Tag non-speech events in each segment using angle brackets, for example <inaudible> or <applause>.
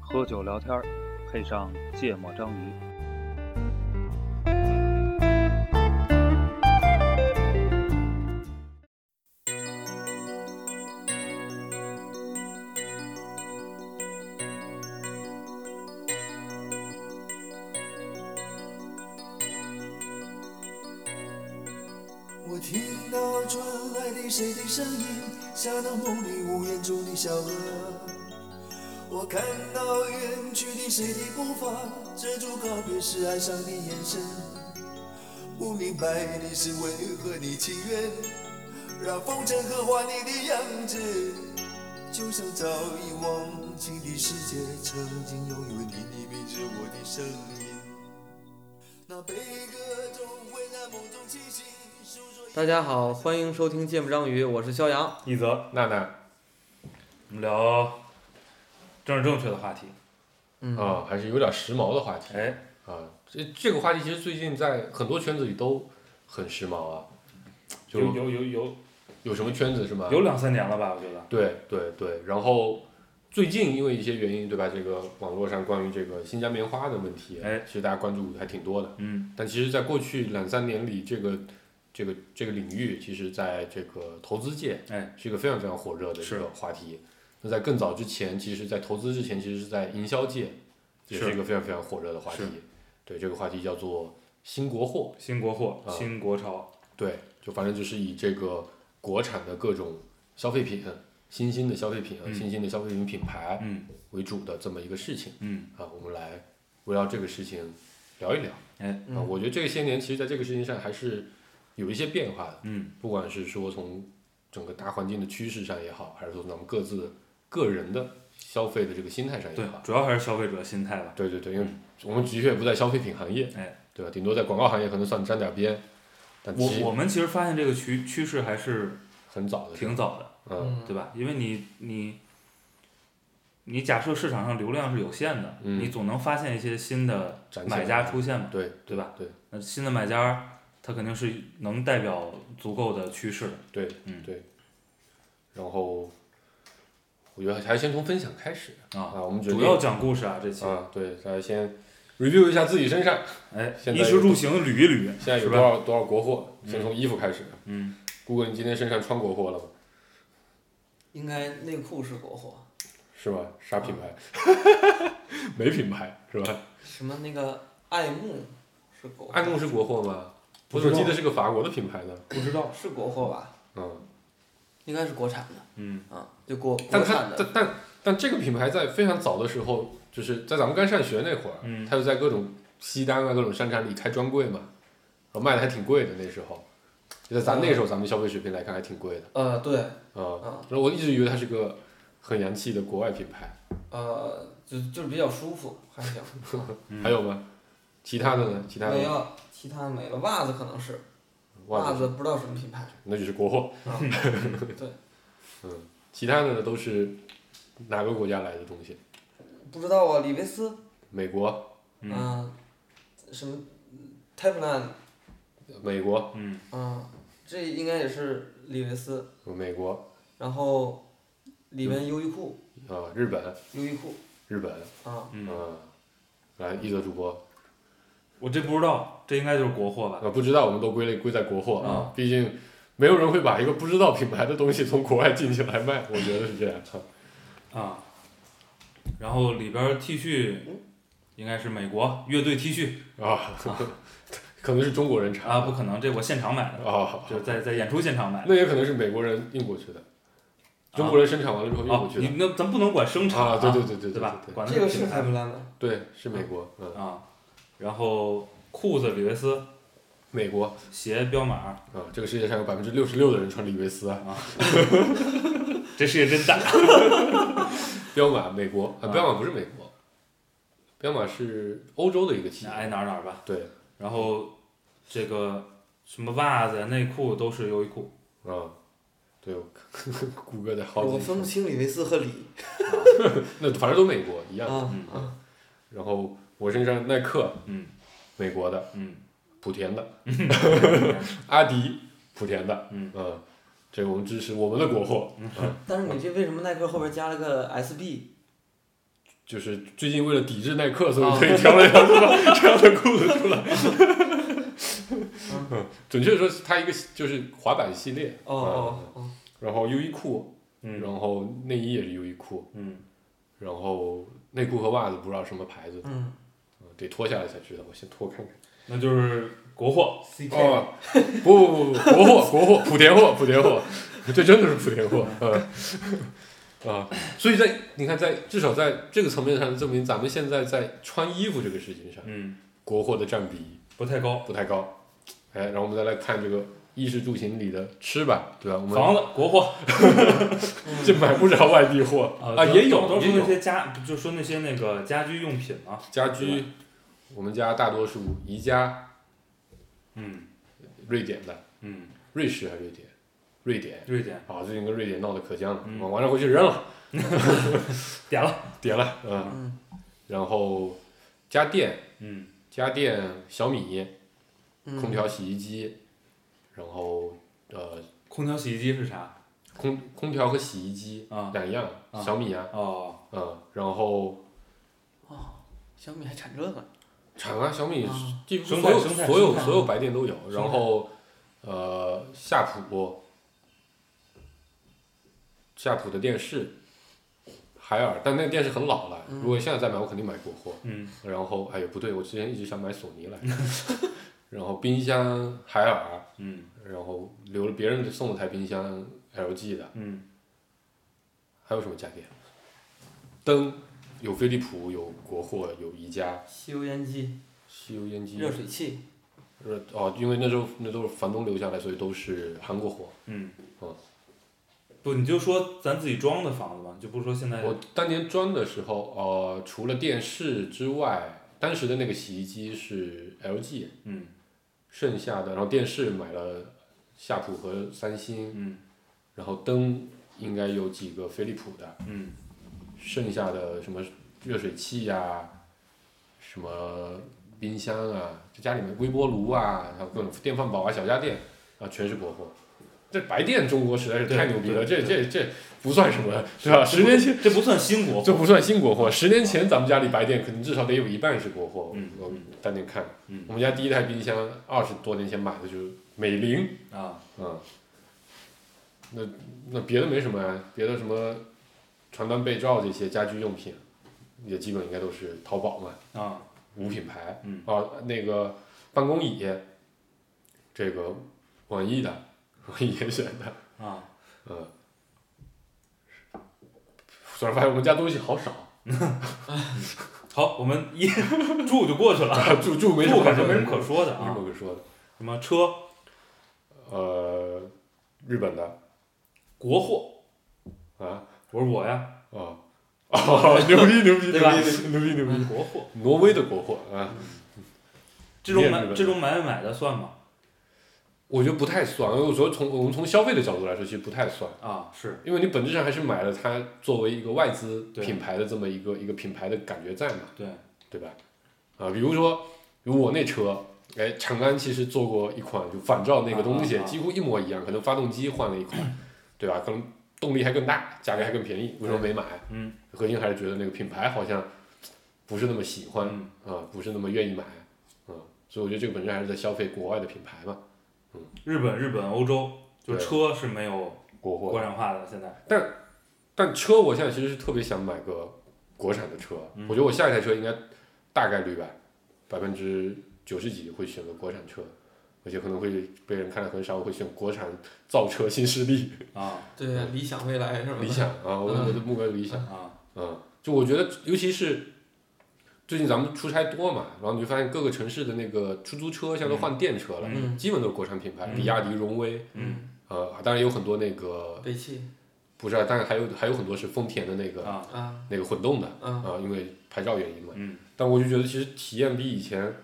喝酒聊天，配上芥末章鱼。住告别时哀伤的眼神。不明白你是为何你情愿让风尘刻画你的样子，就像早已忘情的世界，曾经拥有你的名字，我的声音。那悲歌总会在梦中清醒。大家好，欢迎收听《见不章鱼》，我是肖阳。一泽，娜娜我们聊政治正确的话题。嗯，啊，还是有点时髦的话题哎，啊。这这个话题其实最近在很多圈子里都很时髦啊。就有有有有有什么圈子是吗？有两三年了吧？我觉得。对对对，然后最近因为一些原因，对吧？这个网络上关于这个新疆棉花的问题，哎其实大家关注还挺多的。嗯，但其实，在过去两三年里，这个这个这个领域，其实在这个投资界，哎，是一个非常非常火热的一个话题。那在更早之前，其实，在投资之前，其实是在营销界，也是是一个非常非常火热的话题是。对，这个话题叫做新国货。新国货、啊新国潮。对，就反正就是以这个国产的各种消费品、新兴的消费品、嗯新兴的消费品品牌嗯为主的这么一个事情嗯，啊，我们来围绕这个事情聊一聊。哎，啊，嗯我觉得这些年其实在这个事情上还是有一些变化的，嗯不管是说从整个大环境的趋势上也好，还是说咱们各自个人的消费的这个心态上也对好，，主要还是消费者心态吧。对对对，因为我们的确不在消费品行业，哎，对吧？顶多在广告行业可能算沾点边，但我我们其实发现这个趋趋势还是很早的，挺早的，嗯对吧？因为你你你假设市场上流量是有限的，嗯你总能发现一些新的买家出现嘛，对对吧？对那新的买家他肯定是能代表足够的趋势的。对嗯对，然后我觉得还是先从分享开始啊，啊，我们主要讲故事啊，这期，啊，对，大家先 review 一下自己身上哎，衣食住行捋一捋，现在有？多少多少国货，先从衣服开始。嗯，顾哥，你今天身上穿国货了吗？应该内裤是国货，是吧？啥品牌？<laughs> 没品牌是吧？什么那个爱慕是国货，爱慕是国货吗？我怎么记得是个法国的品牌呢？不知道，是国货吧？嗯，应该是国产的嗯啊，就国但它国产的。但但但这个品牌在非常早的时候，就是在咱们刚上学那会儿，嗯它就在各种西单啊、各种商场里开专柜嘛，然后卖的还挺贵的那时候，就在咱那时候咱们消费水平来看还挺贵的呃，对，啊。嗯然后我一直以为它是个很洋气的国外品牌，呃，就就是比较舒服，还行。嗯 <laughs> 还有吗？其他的呢？其他的没了，其他没了。袜子可能是，袜子袜子不知道什么品牌。那就是国货。啊，<laughs> 对，其他的呢都是哪个国家来的东西？不知道啊，李维斯，美国、嗯嗯，什么 t y p e l a n 美国、嗯。嗯，这应该也是李维斯，美国。然后里面优衣库，啊，日本、优衣库日本啊，嗯，啊，来一泽主播。我这不知道，这应该就是国货吧？啊，不知道我们都归类归在国货啊，毕竟没有人会把一个不知道品牌的东西从国外进进来卖，我觉得是这样啊。啊，然后里边儿 T 恤应该是美国乐队 T 恤啊，可能是中国人产啊，不可能，这我现场买的，啊，就是在在演出现场买的。那也可能是美国人运过去的，中国人生产完了之后运过哦，去的你那咱不能管生产啊，对对对对对吧？这个是品 t 牌 y p e l a n 的，对，是美国，嗯，啊，然后裤子李维斯，美国。鞋彪马，啊，这个世界上有百分之六十六的人穿李维斯啊，<laughs> 这世界真大。<laughs> 彪马美国。啊，啊。彪马不是美国，彪马是欧洲的一个企业，那爱哪儿哪儿吧。对，然后这个什么袜子、内裤都是优衣库。啊，对，我 <laughs> 谷歌的好我，分不清李维斯和李那反正都美国一样。啊嗯。啊，然后我身上耐克，嗯美国的，嗯。莆田的，<laughs> 阿迪，莆田的，嗯。这个我们支持我们的国货，嗯，但是你这为什么耐克后边加了个 SB？就是最近为了抵制耐克，所以特意挑了条这么这样的裤子出来。嗯，准确地说，是它一个就是滑板系列，哦哦哦，然后优衣库，嗯。然后内衣也是优衣库，嗯。然后内裤和袜子不知道什么牌子，嗯，嗯得脱下来才知道，我先脱看看。那就是国货。哦，不不不不，国货国货，莆田货莆田货，这真的是莆田货，嗯。啊，所以在你看，在至少在这个层面上证明，咱们现在在穿衣服这个事情上，嗯，国货的占比不太高。不太高。哎，然后我们再来看这个衣食住行里的吃吧，对吧？我们房子国货 <laughs> 这买不着外地货啊，也有都是那些家，就说那些那个家居用品嘛。家居，我们家大多数宜家，嗯。瑞典的，嗯，瑞士还是瑞典？瑞典。瑞典。啊，最近跟瑞典闹得可僵了，嗯。我完了回去扔了，<laughs> 点了。点了，嗯，嗯。然后家电，嗯。家电小米，嗯。空调、洗衣机，然后呃，空调、洗衣机是啥？空空调和洗衣机啊。两样，啊。小米啊，哦，嗯，然后哦小米还产这个，产啊，小米啊。几乎所有所有所有白电都有，然后呃夏普，夏普的电视，海尔，但那个电视很老了，如果现在再买，我肯定买国货。嗯。然后哎呦不对，我之前一直想买索尼来，<laughs> 然后冰箱海尔，嗯。然后留了别人送了台冰箱 LG 的，嗯。还有什么家电？灯有飞利浦，有国货，有宜家，吸油烟机、吸油烟机，热水器，热哦，因为那时候那都是房东留下来，所以都是韩国货。嗯哦。不，你就说咱自己装的房子吧，就不说现在。我当年装的时候，呃，除了电视之外，当时的那个洗衣机是 LG，嗯剩下的然后电视买了夏普和三星，嗯然后灯应该有几个飞利浦的，嗯剩下的什么热水器呀、什么冰箱啊，这家里面微波炉啊，还有各种电饭煲啊、小家电啊，全是国货。这白电中国实在是太牛逼了，这这这不算什么，是吧？十年前这不算新国货。这不算新国货，十年前咱们家里白电可能至少得有一半是国货。嗯我当年看，嗯我们家第一台冰箱二十多年前买的就是美菱，啊，嗯，那那别的没什么呀，别的什么床单被罩这些家居用品，也基本应该都是淘宝嘛，啊，无品牌。嗯啊，那个办公椅，这个网易的，网易严选的，啊，嗯。突然发现我们家东西好少，<laughs> 好，我们一住就过去了，<laughs> 住住没什么可说的住感觉没什么可说的啊没什啊。么可说的。什么车，呃，日本的国货，啊，我说我呀，哦，哦，牛逼牛逼牛对吧逼牛逼牛逼！国货，挪威的国货啊，这种买这种买买买的算吗？我觉得不太算，因为我觉得从我们从消费的角度来说，其实不太算，啊，是，因为你本质上还是买了它作为一个外资品牌的这么一个一个品牌的感觉在嘛，对，对吧？啊，比如说，比如我那车，哎，长安其实做过一款就仿照那个东西，啊啊啊几乎一模一样，可能发动机换了一款，<clears throat> 对吧？可能动力还更大，价格还更便宜，为什么没买？嗯核心还是觉得那个品牌好像不是那么喜欢嗯，啊，不是那么愿意买，嗯，所以我觉得这个本身还是在消费国外的品牌嘛，嗯日本、日本、欧洲，就车是没有国货国。产化的，现在。但但车我现在其实是特别想买个国产的车，嗯我觉得我下一台车应该大概率吧，百分之九十几会选择国产车，而且可能会被人看的很少，我会选国产造车新势力，啊对，理想未来是吧？理想啊，我我的目标理想，啊，嗯，就我觉得尤其是。最近咱们出差多嘛，然后你就发现各个城市的那个出租车现在都换电车了，嗯基本都是国产品牌，嗯比亚迪、荣威，嗯呃，当然有很多那个北汽不是啊，当然还有还有很多是丰田的那个、啊，啊，那个混动的，嗯啊，因为牌照原因嘛。嗯但我就觉得其实体验比以前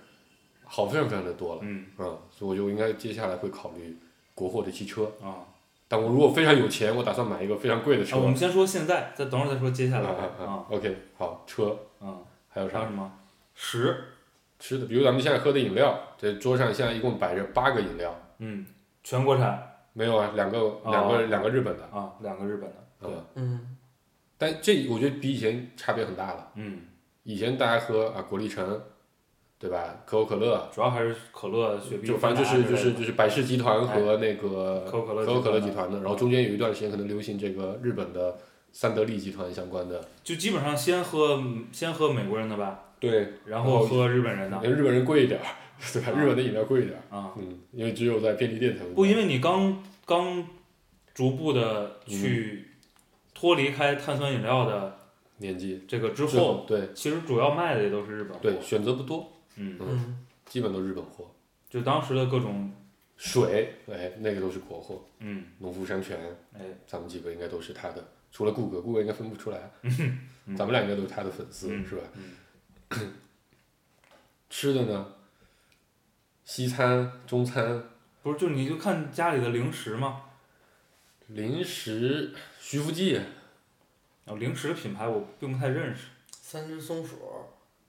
好非常非常的多了，嗯嗯，所以我就应该接下来会考虑国货的汽车。啊。但我如果非常有钱，我打算买一个非常贵的车。啊，我们先说现在，再等会儿再说接下来啊啊啊。OK，好，车嗯，还有啥还有？什么？十，吃的，比如咱们现在喝的饮料，这桌上现在一共摆着八个饮料，嗯，全国产没有啊，两个两个两个日本的，啊，两个日本的，对，嗯，嗯，但这我觉得比以前差别很大了。嗯，以前大家喝啊果粒橙，对吧？可口可乐，主要还是可乐、雪碧、就反正就是就是就是百事集团和那个可口可乐可口可乐集团的，然后中间有一段时间可能流行这个日本的三得利集团相关的，就基本上先喝先喝美国人的吧，对，然后喝日本人的。因为日本人贵一点儿，<laughs> 对日本的饮料贵一点儿，啊，嗯，因为只有在便利店才会。不，因为为你刚刚逐步的嗯。去脱离开碳酸饮料的年纪。这个之之后，对。其实主要卖的也都是日本货，对选择不多，嗯，嗯，基本都日本货。就当时的各种，水，哎，那个都是国货，嗯，农夫山泉，哎，咱们几个应该都是他的，除了顾哥，顾哥应该分不出来，<laughs> 嗯。咱们俩应该都是他的粉丝，嗯是吧？嗯。<clears throat> 吃的呢，西餐、中餐、不是，就你就看家里的零食吗，零食，徐福记，啊，零食的品牌我并不太认识，三只松鼠，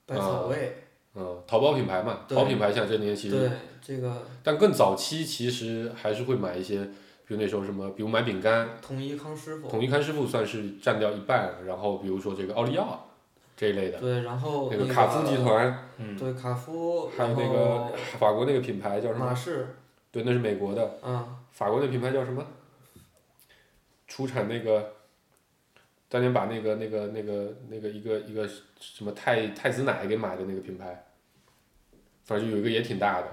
百草味，嗯，淘宝品牌嘛，对好品牌像这年其实，对这个但更早期其实还是会买一些，比如那时候什么，比如买饼干，统一康师傅，统一康师傅算是占掉一半，然后比如说这个奥利奥这一类的，对，然后那个卡夫集，团，嗯，对卡夫，还有那个法国那个品牌叫什么？马氏，对，那是美国的。嗯，法国那品牌叫什么？出产那个，当年把那个那个那个那个一个一个什么太太子奶给买的那个品牌，反正有一个也挺大的。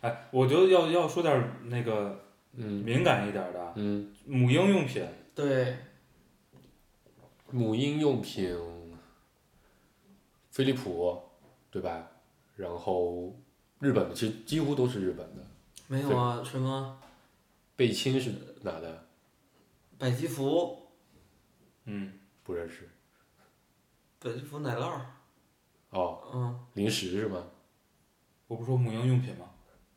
哎，我觉得要要说点那个嗯敏感一点的啊，嗯，母婴用品，对，母婴用品，飞利浦，对吧？然后日本的其实几乎都是日本的，没有啊，什么贝亲是哪的？百吉福，嗯，不认识。百吉福奶酪儿，哦，嗯，零食是吗？我不是说母婴用品吗？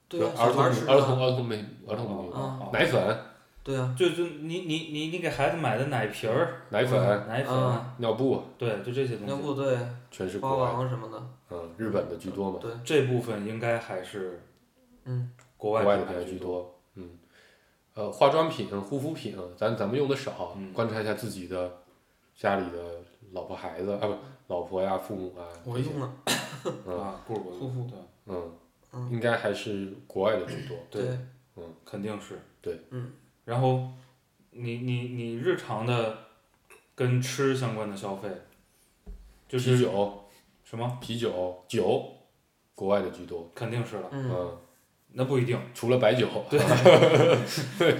对啊，儿童儿童的，儿童美儿童母婴啊奶粉。对啊，就就你你你你给孩子买的奶瓶儿、奶粉奶粉，嗯。尿布对，就这些东西，尿布对，花全是国外什么的，嗯，日本的居多嘛，对，这部分应该还是嗯，国外国外的品牌品牌居。多。嗯，呃，化妆品、护肤品，咱咱们用的少，嗯观察一下自己的家里的老婆孩子啊，不，老婆呀、父母啊，我用了，<laughs> 嗯啊，顾国护肤对，嗯，嗯应该还是国外的居多。对嗯肯定是。对，嗯。然后，你你你日常的跟吃相关的消费，就是啤酒、什么？啤酒、酒，国外的居多。肯定是了，嗯，嗯，那不一定。除了白酒，<laughs> 对，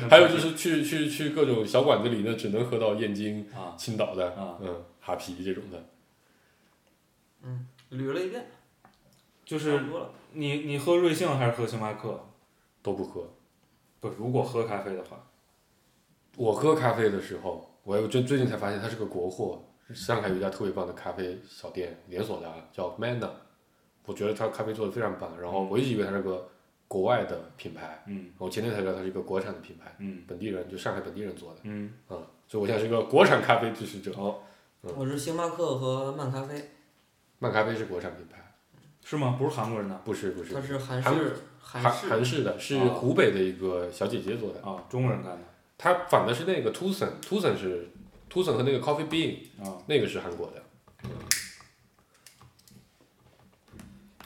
还有就是去去去各种小馆子里呢，只能喝到燕京、啊青岛的，啊，嗯，哈啤这种的。嗯捋了一遍，就是你你喝瑞幸还是喝星巴克？都不喝。不，如果喝咖啡的话，我喝咖啡的时候，我又最最近才发现它是个国货。上海有一家特别棒的咖啡小店，连锁的啊，叫 Manna。我觉得它咖啡做的非常棒，然后我一直以为它是个国外的品牌，嗯。我前天才知道它是一个国产的品牌，嗯。本地人就上海本地人做的，嗯，啊、所以我现在是一个国产咖啡支持者。哦，我是星巴克和漫咖啡，漫咖啡是国产品牌，是吗？不是韩国人的不是不是。它，是韩韩式韩韩式。韩式的，是哦湖北的一个小姐姐做的，啊，中国人干的。她仿的是那个 Tucson，Tucson 是 Tucson 和那个 Coffee Bean 啊，那个是韩国的。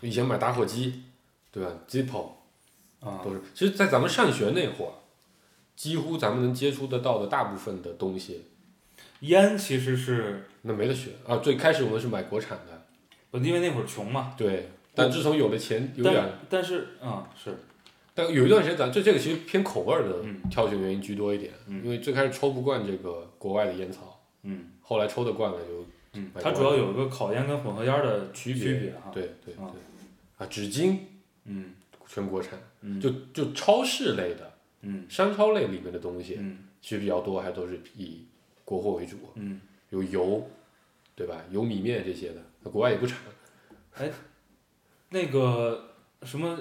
以前买打火机，对吧？Zippo 啊都是，其实，在咱们上学那会儿，几乎咱们能接触得到的大部分的东西，烟其实是那没得选啊。最开始我们是买国产的，不，因为那会儿穷嘛。对。但自从有了钱，有点，但但是嗯、是但有一段时间咱这这个其实偏口味儿的嗯挑选原因居多一点，嗯因为最开始抽不惯这个国外的烟草，嗯后来抽得惯了就嗯，它主要有一个烤烟跟混合烟的区区别哈。对对对啊啊，纸巾嗯全国产，嗯就就超市类的。嗯商超类里面的东西，嗯其实比较多，还都是以国货为主，嗯，有油，对吧？油米面这些的，那国外也不产。<laughs> 哎那个什么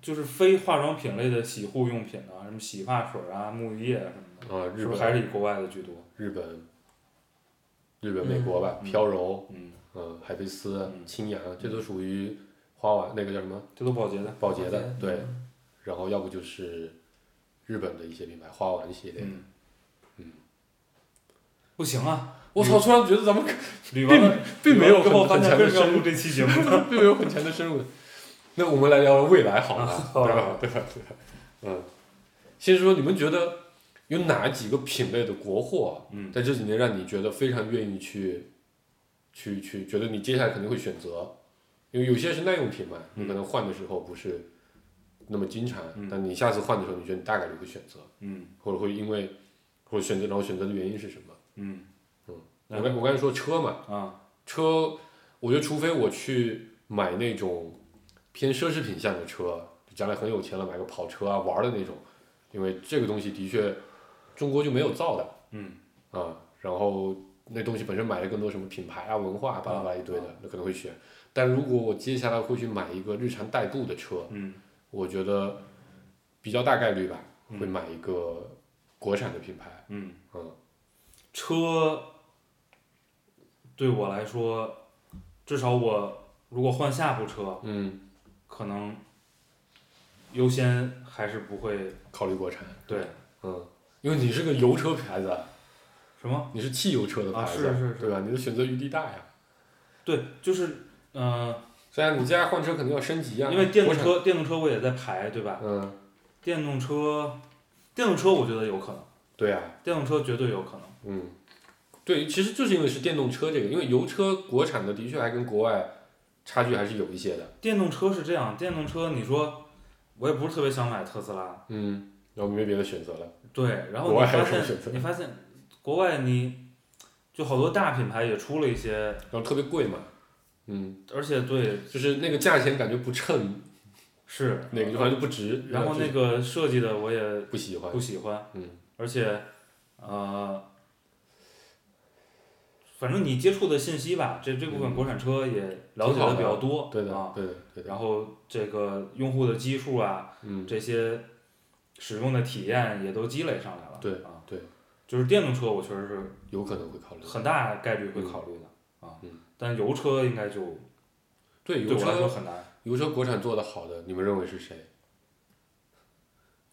就是非化妆品类的洗护用品啊，什么洗发水啊、沐浴液啊什么的，啊，日是不本是还是以国外的居多？日本、日本、美国吧，嗯飘柔，嗯嗯，海飞丝清、扬，这都属于花丸那个叫什么这都保洁的。宝洁的，对。嗯然后要不就是日本的一些品牌花丸系列。嗯。嗯。不行啊！我操！突然觉得咱们捋完了，并没有很强的深入，这期节目？并没有很强的深入。那我们来聊聊未来好了，<laughs> 好对吧？对吧？对吧？嗯。先说你们觉得有哪几个品类的国货，嗯在这几年让你觉得非常愿意去，去去觉得你接下来肯定会选择，因为有些是耐用品嘛，你可能换的时候不是那么经常，嗯。但你下次换的时候，你觉得你大概率会选择，嗯。或者会因为或者选择，然后选择的原因是什么？嗯。我刚我刚才说车嘛，啊。车，我觉得除非我去买那种偏奢侈品向的车，将来很有钱了买个跑车啊玩的那种，因为这个东西的确中国就没有造的嗯。啊，然后那东西本身买的更多什么品牌啊文化巴拉巴拉一堆的，那可能会选。但如果我接下来会去买一个日常代步的车，嗯我觉得比较大概率吧，嗯会买一个国产的品牌。嗯嗯车对我来说，至少我如果换下部车，嗯，可能优先还是不会考虑国产。对嗯，因为你是个油车牌子，什么你是汽油车的牌子，啊是是是对吧？你的选择余地大呀。对，就是嗯、呃虽然你接下来换车肯定要升级啊，因为电动，车电动车我也在排，对吧？嗯，电动车电动车我觉得有可能，对啊，电动车绝对有可能。嗯，对，其实就是因为是电动车这个，因为油车国产的的确还跟国外差距还是有一些的，电动车是这样，电动车你说我也不是特别想买特斯拉，嗯，然后没别的选择了，对，然后你发现你发现国外你就好多大品牌也出了一些，然后特别贵嘛，嗯，而且对就是那个价钱感觉不称 <laughs> 是那个，就反正就不值，然后那个设计的我也不喜欢不，喜欢，嗯，而且呃，反正你接触的信息吧，这这部分嗯。国产车也了解的比较多，对的啊，，对的，对的，然后这个用户的基数啊，嗯，这些使用的体验也都积累上来了，对啊，对，就是电动车我确实是有可能会考虑，很大概率会考虑的、但油车应该就对，油车很难，油车国产做的好的，你们认为是谁？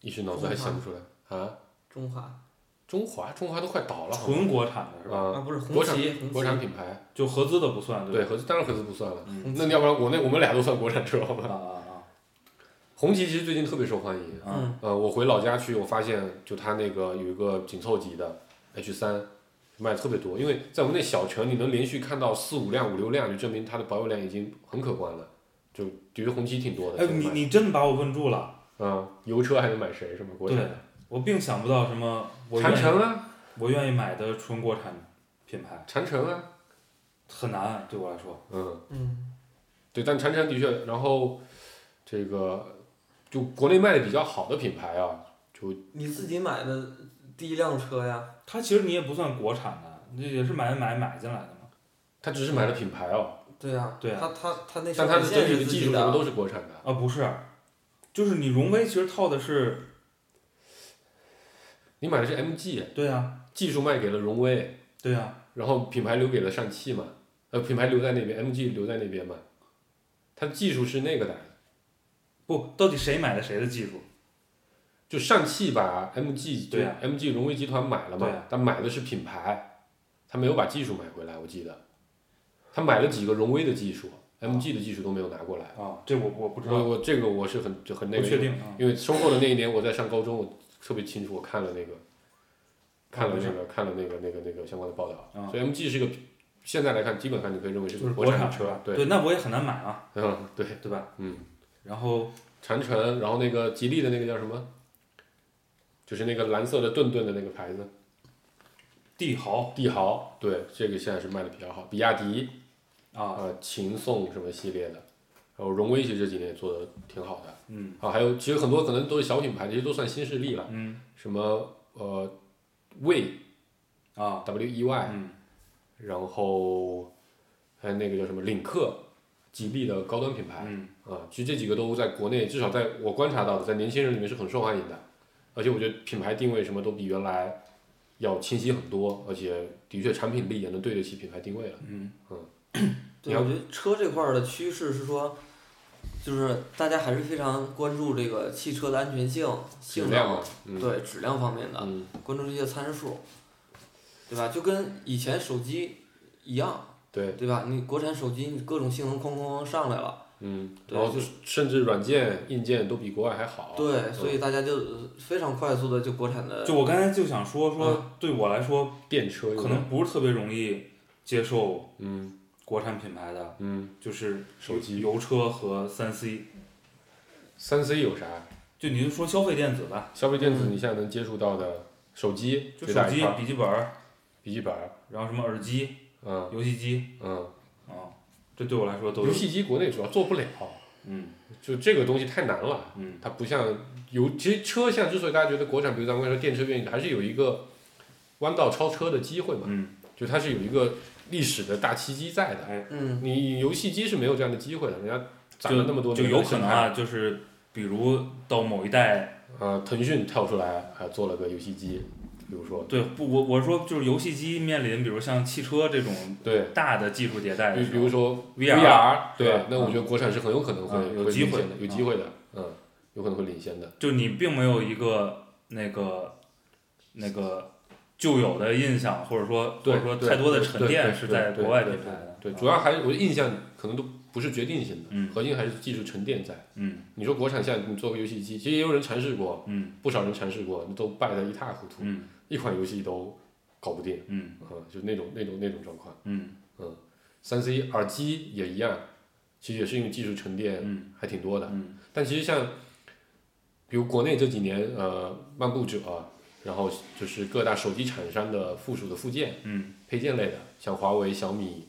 一时脑子还想不出来啊？中华中华，中华都快倒了，纯国产的是吧？啊，啊，不是红国产旗，国产品牌，就合资的不算对，吧？合资当然合资不算了。嗯那要不然我那我们俩都算国产车好吧？啊啊啊！红旗其实最近特别受欢迎。啊嗯呃，我回老家去，我发现就它那个有一个紧凑级的 H 三，卖的特别多。因为在我们那小城，你能连续看到四五辆、五六辆，就证明它的保有量已经很可观了。就的确红旗挺多的。哎，你你真把我问住了，嗯，油车还能买谁是吗？国产对的。我并想不到什么我愿意长城啊，我愿意买的纯国产品牌，长城啊，很难对我来说。嗯。嗯，对，但长城的确，然后这个就国内卖的比较好的品牌啊，就你自己买的第一辆车呀，它其实你也不算国产的，这也是买买买进来的嘛。它只是买了品牌哦，对呀，对啊。它它它那但它的整体的生产线是自己的，技术什么都是国产的。啊，不是，就是你荣威其实套的是，你买的是 MG，对啊、技术卖给了荣威，对呀、然后品牌留给了上汽嘛，呃，品牌留在那边，MG 留在那边嘛，它的技术是那个的，不，到底谁买的谁的技术？就上汽把 MG 就对啊 MG 荣威集团买了嘛，但买的是品牌，他没有把技术买回来，我记得，他买了几个荣威的技术，MG 的技术都没有拿过来。啊，这我我不知道，我这个我是很就很那个，不确定啊。因为收购的那一年我在上高中，我特别清楚，我看了那个，看了那个看了那个那个那个相关的报道，啊所以 MG 是个现在来看，基本上你可以认为是就是国产车国产车，，对，对，那我也很难买啊，嗯，对，对吧？嗯，然后长城，然后那个吉利的那个叫什么？就是那个蓝色的顿顿的那个牌子，帝豪。帝豪，对，这个现在是卖的比较好，比亚迪，啊，呃，秦宋什么系列的，然后荣威其实这几年也做的挺好的，嗯。啊，还有其实很多可能都是小品牌，这些都算新势力了，嗯。什么呃，魏啊。W E Y，嗯然后还有那个叫什么领克，吉利的高端品牌嗯。啊，其实这几个都在国内，至少在我观察到的，在年轻人里面是很受欢迎的，而且我觉得品牌定位什么都比原来要清晰很多，而且的确产品力也能对得起品牌定位了。嗯，对，我觉得车这块儿的趋势是说，就是大家还是非常关注这个汽车的安全性、性能对质量方面的，嗯，关注这些参数，对吧？就跟以前手机一样，对，对吧？你国产手机你各种性能哐哐哐上来了，嗯，然后就甚至软件、硬件都比国外还好。对，所以大家就呃非常快速的就国产的，就我刚才就想说说嗯，对我来说电车有可能不是特别容易接受嗯。国产品牌的，嗯，就是手机油车和三 C。三 C 有啥？就你就说消费电子吧，消费电子嗯。你现在能接触到的手机就手机笔记本，笔记本，然后什么耳机、嗯。游戏机嗯，啊，这对我来说都是游戏机国内主要做不了，嗯就这个东西太难了。嗯它不像有，其实车像之所以大家觉得国产，比如咱们说电车愿意，还是有一个弯道超车的机会嘛，嗯，就它是有一个历史的大契机在的。哎，嗯，你游戏机是没有这样的机会的，人家攒了那么多就有可能啊，就是比如到某一代，呃，腾讯跳出来还做了个游戏机，比如说，对不我我说就是游戏机面临比如像汽车这种对，大的技术迭代比如说 VR 对，那我觉得国产是很有可能会嗯有机会的，有机会的，嗯，有可能会领先的。就你并没有一个那个那个旧有的印象，或者说或者说太多的沉淀是在国外品牌的，对，啊主要还是我的印象可能都不是决定性的，嗯。核心还是技术沉淀在。嗯。你说国产现在你做个游戏机，其实也有人尝试过，嗯。不少人尝试过，都败得一塌糊涂，嗯。一款游戏都搞不定，嗯。嗯，就那种那种那种状况。嗯。三 C 耳机也一样，其实也是因为技术沉淀嗯。还挺多的。嗯。但其实像，比如国内这几年，呃，漫步者，然后就是各大手机厂商的附属的附件、嗯。配件类的，像华为、小米、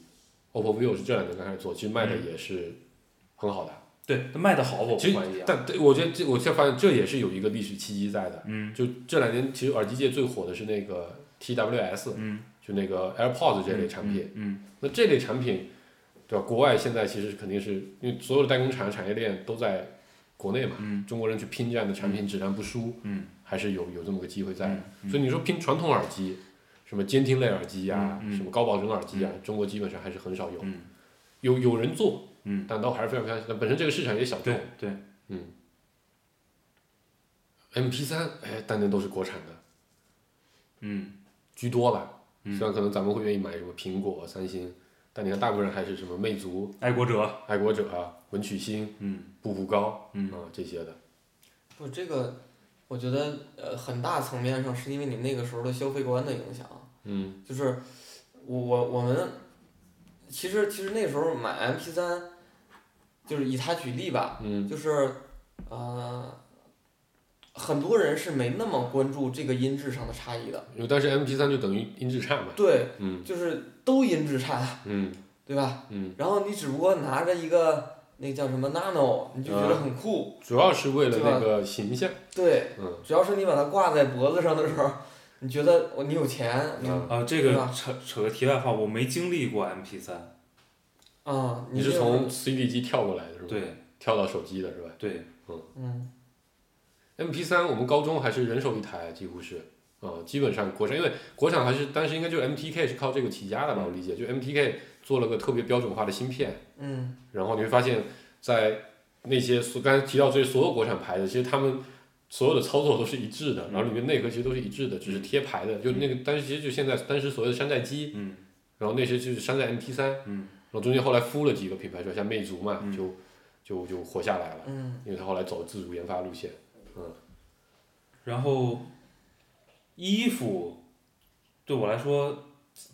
OPPO、vivo 是这两年刚开始做，其实卖的嗯。也是很好的。对，它卖的好我不怀疑啊，但对我觉得这，我现在发现这也是有一个历史契机在的。嗯。就这两年，其实耳机界最火的是那个 TWS，嗯。就那个 AirPods 这类产品。嗯那这类产品，对吧？国外现在其实肯定是因为所有的代工厂产业链都在国内嘛，嗯。中国人去拼这样的产品质量不输，嗯。还是有有这么个机会在所以你说拼传统耳机，什么监听类耳机呀、嗯嗯什么高保真耳机呀、中国基本上还是很少有。嗯有有人做，嗯，但都还是非常非常，但本身这个市场也小众对。对，MP 三哎，当年都是国产的嗯居多吧。嗯虽然可能咱们会愿意买什么苹果、三星，但你看大部分人还是什么魅族、爱国者，爱国者、文曲星、嗯步步高嗯啊这些的。不，这个我觉得呃很大层面上是因为你那个时候的消费观的影响，嗯。就是我我我们其实其实那时候买 MP 三就是以它举例吧，嗯。就是呃很多人是没那么关注这个音质上的差异的，因为但是 MP 三就等于音质差嘛。对，嗯。就是都音质差，嗯。对吧？嗯，然后你只不过拿着一个那个叫什么 Nano，你就觉得很酷，主要是为了那个形象。对，嗯。主要是你把它挂在脖子上的时候，你觉得我你有钱，啊，这个扯扯个题外话，我没经历过 MP 三，啊，你是从 CD 机跳过来的是吧？，对。跳到手机的是吧？对，嗯。嗯？MP 三我们高中还是人手一台，几乎是。呃，基本上国产，因为国产还是当时应该就 MTK 是靠这个起家的吧，我理解，就 MTK 做了个特别标准化的芯片，嗯。然后你会发现，在那些所刚才提到这些所有国产牌子，其实他们所有的操作都是一致的，然后里面内核其实都是一致的，只是贴牌的，就那个当时其实就现在当时所谓的山寨机，嗯。然后那些就是山寨 MT 三嗯。然后中间后来孵了几个品牌出来，像魅族嘛，嗯。就就就活下来了，嗯。因为他后来走自主研发路线，嗯。然后衣服对我来说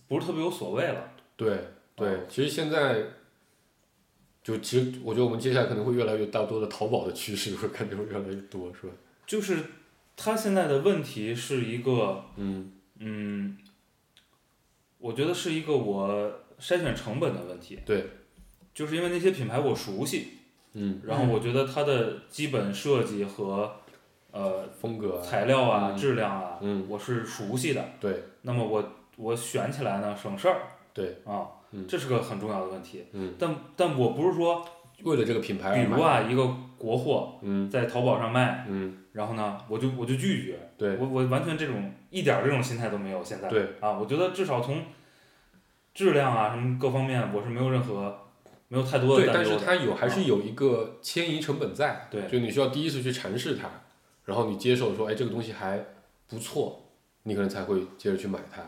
不是特别有所谓了，对对，其实现在。就其实，我觉得我们接下来可能会越来越大多的淘宝的趋势，会感觉会越来越多，是吧？就是它现在的问题是一个，嗯。嗯，我觉得是一个我筛选成本的问题。对，就是因为那些品牌我熟悉，嗯，然后我觉得它的基本设计和呃风格啊，材料啊、嗯质量啊，嗯。我是熟悉的。对。那么我我选起来呢省事儿对，啊嗯，这是个很重要的问题。嗯，但但我不是说，为了这个品牌，比如啊，一个国货嗯。在淘宝上卖，嗯，然后呢，我就我就拒绝，对我我完全这种一点儿这种心态都没有。现在对啊，我觉得至少从质量啊什么各方面，我是没有任何没有太多的对，但。是它有还是啊有一个迁移成本在，对就你需要第一次去尝试它，然后你接受说，哎，这个东西还不错，你可能才会接着去买它。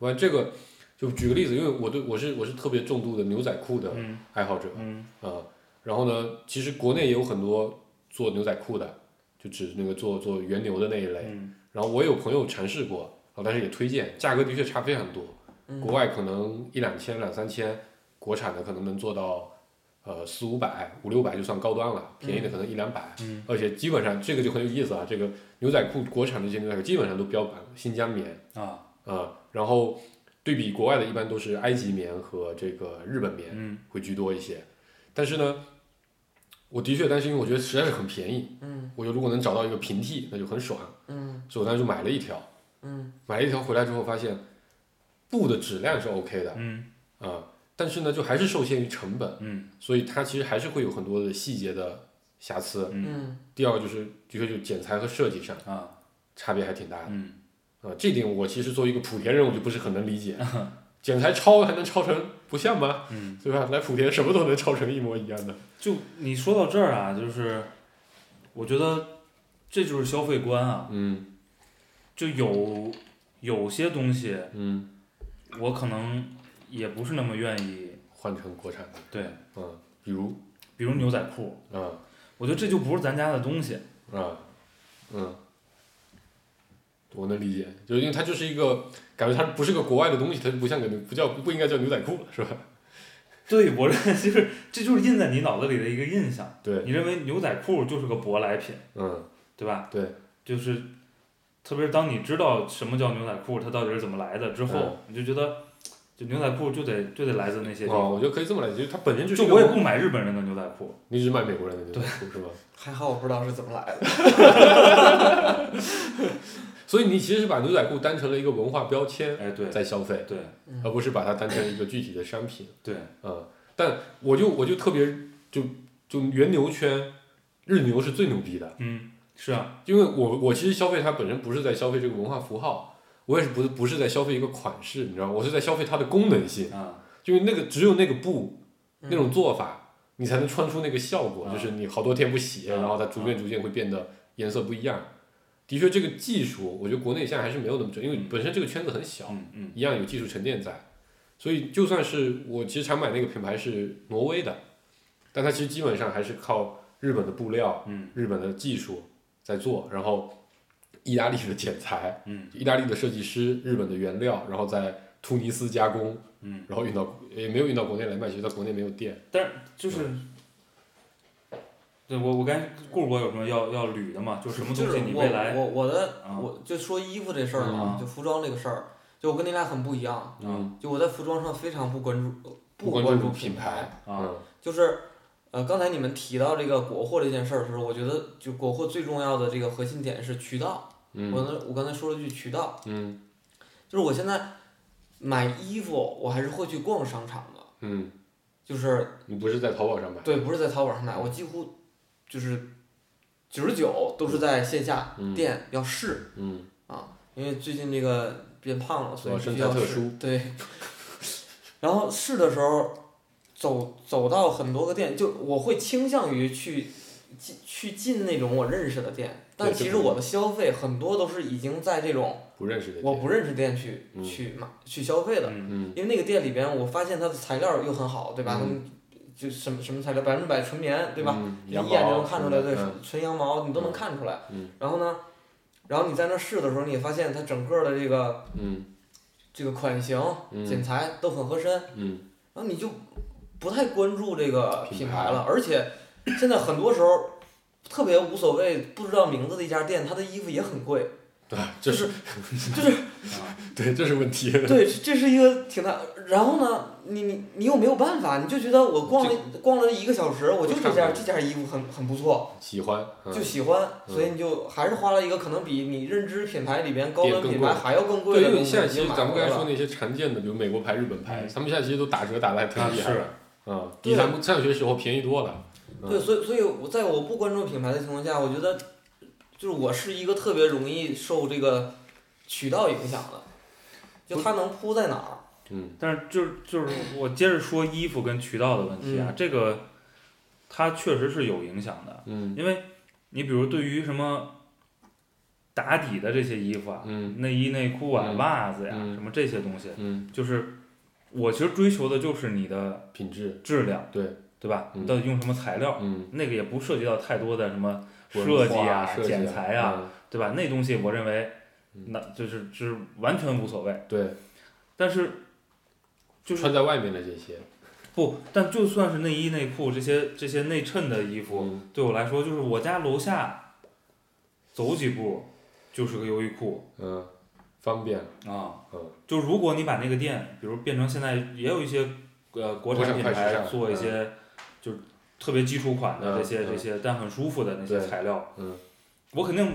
完这个就举个例子，因为我对我是我是特别重度的牛仔裤的嗯爱好者嗯啊、然后呢，其实国内也有很多做牛仔裤的，就指那个做做原牛的那一类。嗯然后我有朋友尝试过，啊，但是也推荐，价格的确差非常多。嗯国外可能一两千、两三千，国产的可能能做到呃四五百、五六百就算高端了，便宜的可能一两百。嗯而且基本上这个就很有意思啊，这个牛仔裤国产的这些牛仔裤基本上都标榜新疆棉啊啊、然后对比国外的一般都是埃及棉和这个日本棉嗯会居多一些。但是呢，我的确担心，因为我觉得实在是很便宜，嗯。我觉得如果能找到一个平替，那就很爽。嗯。所以我当时就买了一条。嗯。买了一条回来之后，发现布的质量是 OK 的嗯。啊、嗯但是呢，就还是受限于成本，嗯。所以它其实还是会有很多的细节的瑕疵。嗯。嗯第二个就是，的确就剪裁和设计上啊差别还挺大的嗯。啊、嗯这点我其实作为一个莆田人，我就不是很能理解，<laughs> 剪裁超还能超成不像吗？嗯，对吧？来莆田什么都能抄成一模一样的。就你说到这儿啊，就是我觉得这就是消费观啊，嗯。就有有些东西嗯，我可能也不是那么愿意，换成国产的，对，嗯，比如？比如牛仔裤，嗯。我觉得这就不是咱家的东西。啊嗯。我能理解，就因为它就是一个感觉，它不是个国外的东西，它就不像个牛不叫不应该叫牛仔裤了，是吧？<laughs> 对，我认为就是这就是印在你脑子里的一个印象，对，你认为牛仔裤就是个舶来品，嗯对吧？对，就是，特别是当你知道什么叫牛仔裤，它到底是怎么来的之后，嗯你就觉得，就牛仔裤就得就得来自那些地哦，方。我觉得可以这么来解，就是它本身就是就我也不买日本人的牛仔裤，你只买美国人的牛仔裤是吧？还好我不知道是怎么来的。所以你其实是把牛仔裤当成了一个文化标签哎，对在消费，对而不是把它当成一个具体的商品。对，嗯，但我就我就特别就就原牛圈，日牛是最牛逼的，嗯，是啊，因为我我其实消费它本身不是在消费这个文化符号，我也是不是不是在消费一个款式，你知道吗？我是在消费它的功能性，啊，因为那个只有那个布嗯那种做法，你才能穿出那个效果，啊就是你好多天不洗，啊然后它逐渐逐渐会变得颜色不一样。的确，这个技术我觉得国内现在还是没有那么准，因为嗯。本身这个圈子很小，嗯嗯。一样有技术沉淀在，所以就算是我其实常买那个品牌是挪威的，但它其实基本上还是靠日本的布料、嗯。日本的技术在做，然后意大利的剪裁、嗯。意大利的设计师、日本的原料，然后在突尼斯加工，嗯，然后运到也没有运到国内来卖，其实在国内没有店。但就是，对我我刚才顾我有什么要要捋的嘛？就什么东西你就是我未来我我的啊我就说衣服这事儿嘛，嗯就服装这个事儿，就我跟你俩很不一样，嗯，就我在服装上非常不关注不关关注品品牌，啊，嗯就是呃刚才你们提到这个国货这件事儿的时候，我觉得就国货最重要的这个核心点是渠道。我嗯那我刚才说了句渠道，嗯就是我现在买衣服我还是会去逛商场的，嗯，就是你不是在淘宝上买？对，不是在淘宝上买，我几乎就是九十九都是在线下嗯店要试。嗯啊，因为最近这个变胖了，所以哦身必须要试材特殊对，<laughs> 然后试的时候，走走到很多个店，就我会倾向于去进去进那种我认识的店，但其实我的消费很多都是已经在这种不认识的店。我不认识店去、嗯去买去消费的，嗯嗯因为那个店里边我发现它的材料又很好，对吧？他嗯们就什么什么材料，百分之百纯棉，对吧？嗯一眼就能看出来，对，嗯纯羊毛你都能看出来。嗯然后呢，然后你在那试的时候，你也发现它整个的这个嗯这个款型、嗯剪裁都很合身，嗯然后你就不太关注这个品牌了。而且现在很多时候特别无所谓，不知道名字的一家店，它的衣服也很贵，对，这就是是就是 <laughs> 对，这是问题。对，这是一个挺大。然后呢，你你你又没有办法，你就觉得我逛了逛了一个小时，我就这件这件衣服很很不错。喜欢，嗯。就喜欢，嗯。所以你就还是花了一个可能比你认知品牌里边高端品牌还要更贵，的东西，因为现在其实咱们。刚才说那些常见的，比如美国牌、日本牌，他们现在其实都打折打的还挺啊是。厉害的。嗯，比咱们上学时候便宜多了。嗯。对，所以所以我在我不关注品牌的情况下，我觉得就是我是一个特别容易受这个渠道影响的，就它能铺在哪儿，嗯但是就是就是我接着说衣服跟渠道的问题啊，嗯这个它确实是有影响的，嗯因为你比如对于什么打底的这些衣服啊，嗯内衣内裤啊、嗯袜子呀、嗯什么这些东西，嗯，就是我其实追求的就是你的品质，质量，对对吧？嗯你到底用什么材料？嗯，那个也不涉及到太多的什么设计化啊、剪裁啊，嗯对吧？那东西我认为嗯那就是就是完全无所谓。对，但是就是穿在外面的这些，不，但就算是内衣内裤这些这些内衬的衣服，嗯对我来说就是我家楼下走几步就是个优衣库嗯，方便，啊。嗯就如果你把那个店，比如变成现在也有一些呃国国产品牌做一些就是特别基础款的嗯这些嗯这些，但很舒服的那些材料，嗯我肯定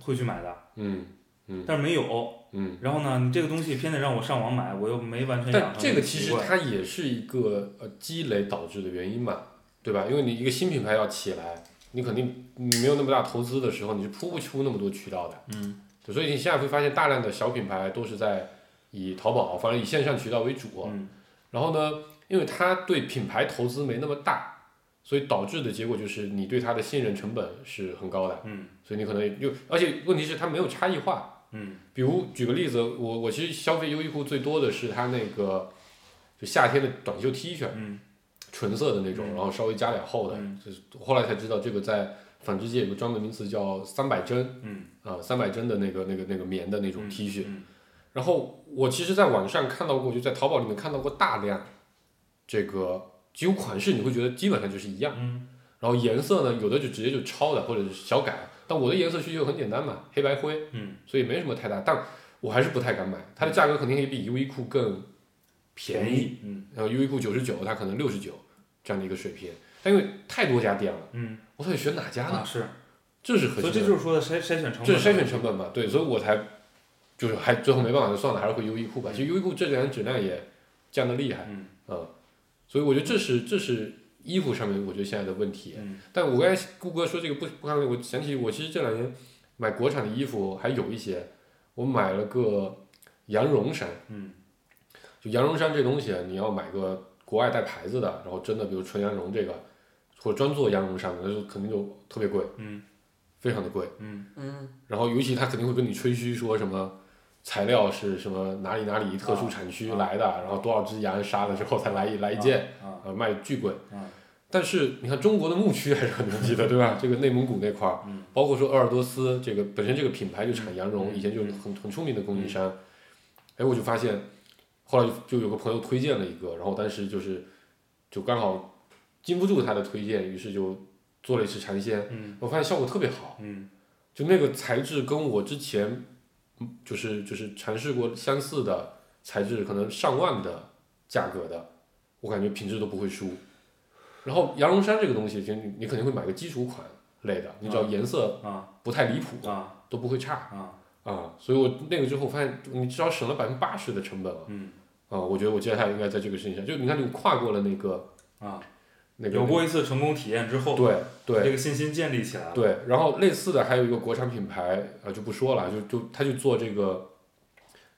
会去买的，嗯嗯但是没有。嗯。然后呢，你这个东西偏得让我上网买，我又没完全养成但这个其实它也是一个呃积累导致的原因嘛，对吧？因为你一个新品牌要起来，你肯定你没有那么大投资的时候，你是铺不出那么多渠道的。嗯对所以你现在会发现大量的小品牌都是在以淘宝，反正以线上渠道为主。嗯然后呢，因为它对品牌投资没那么大，所以导致的结果就是你对它的信任成本是很高的。嗯所以你可能又，而且问题是它没有差异化。嗯比如举个例子，我我其实消费优衣库最多的是它那个就夏天的短袖 T 恤，嗯纯色的那种，嗯然后稍微加点厚的。嗯就是后来才知道这个在纺织界有个专门名词叫三百针嗯啊，三百针的那个那个那个棉的那种嗯 T 恤。嗯然后我其实在网上看到过，就在淘宝里面看到过大量这个几乎款式，你会觉得基本上就是一样。嗯然后颜色呢，有的就直接就抄的，或者是小改。但我的颜色需求很简单嘛，黑白灰，嗯所以没什么太大。但我还是不太敢买，它的价格肯定也比优衣库更便宜。嗯然后优衣库九十九，它可能六十九这样的一个水平。但因为太多家店了，嗯我到底选哪家呢？啊是，这是核心。所以这就是说的筛筛选成本，这是筛选成本嘛？对，所以我才就是还最后没办法，就算了，还是回优衣库吧。其实优衣库这两年质量也降的厉害，嗯嗯，所以我觉得这是这是衣服上面我觉得现在的问题。嗯但我刚才顾哥说这个不不看，我想起我其实这两年买国产的衣服还有一些，我买了个羊绒衫，嗯就羊绒衫这东西啊，你要买个国外带牌子的，然后真的比如纯羊绒这个，或者专做羊绒衫的，那就肯定就特别贵，嗯非常的贵。嗯嗯然后尤其他肯定会跟你吹嘘说什么材料是什么哪里哪里特殊产区啊来的，然后多少只羊杀了之后才来一来一件，啊呃卖巨贵。啊。但是你看中国的牧区还是很牛逼的，对吧？这个内蒙古那块儿，嗯。包括说鄂尔多斯这个本身这个品牌就产羊绒，嗯以前就是很很出名的供应商。哎，我就发现，后来就有个朋友推荐了一个，然后当时就是就刚好经不住他的推荐，于是就做了一次尝鲜，嗯。我发现效果特别好。嗯。就那个材质跟我之前，嗯就是就是尝试过相似的材质，可能上万的价格的，我感觉品质都不会输。然后羊绒衫这个东西，其实你你肯定会买个基础款类的，你只要颜色啊不太离谱，啊都不会差啊啊。所以我那个之后发现，你至少省了百分之八十的成本了。嗯啊，我觉得我接下来应该在这个事情上，就你看你跨过了那个啊，那个有过一次成功体验之后，对对这个信心建立起来了。对，然后类似的还有一个国产品牌，呃，就不说了，就就他就做这个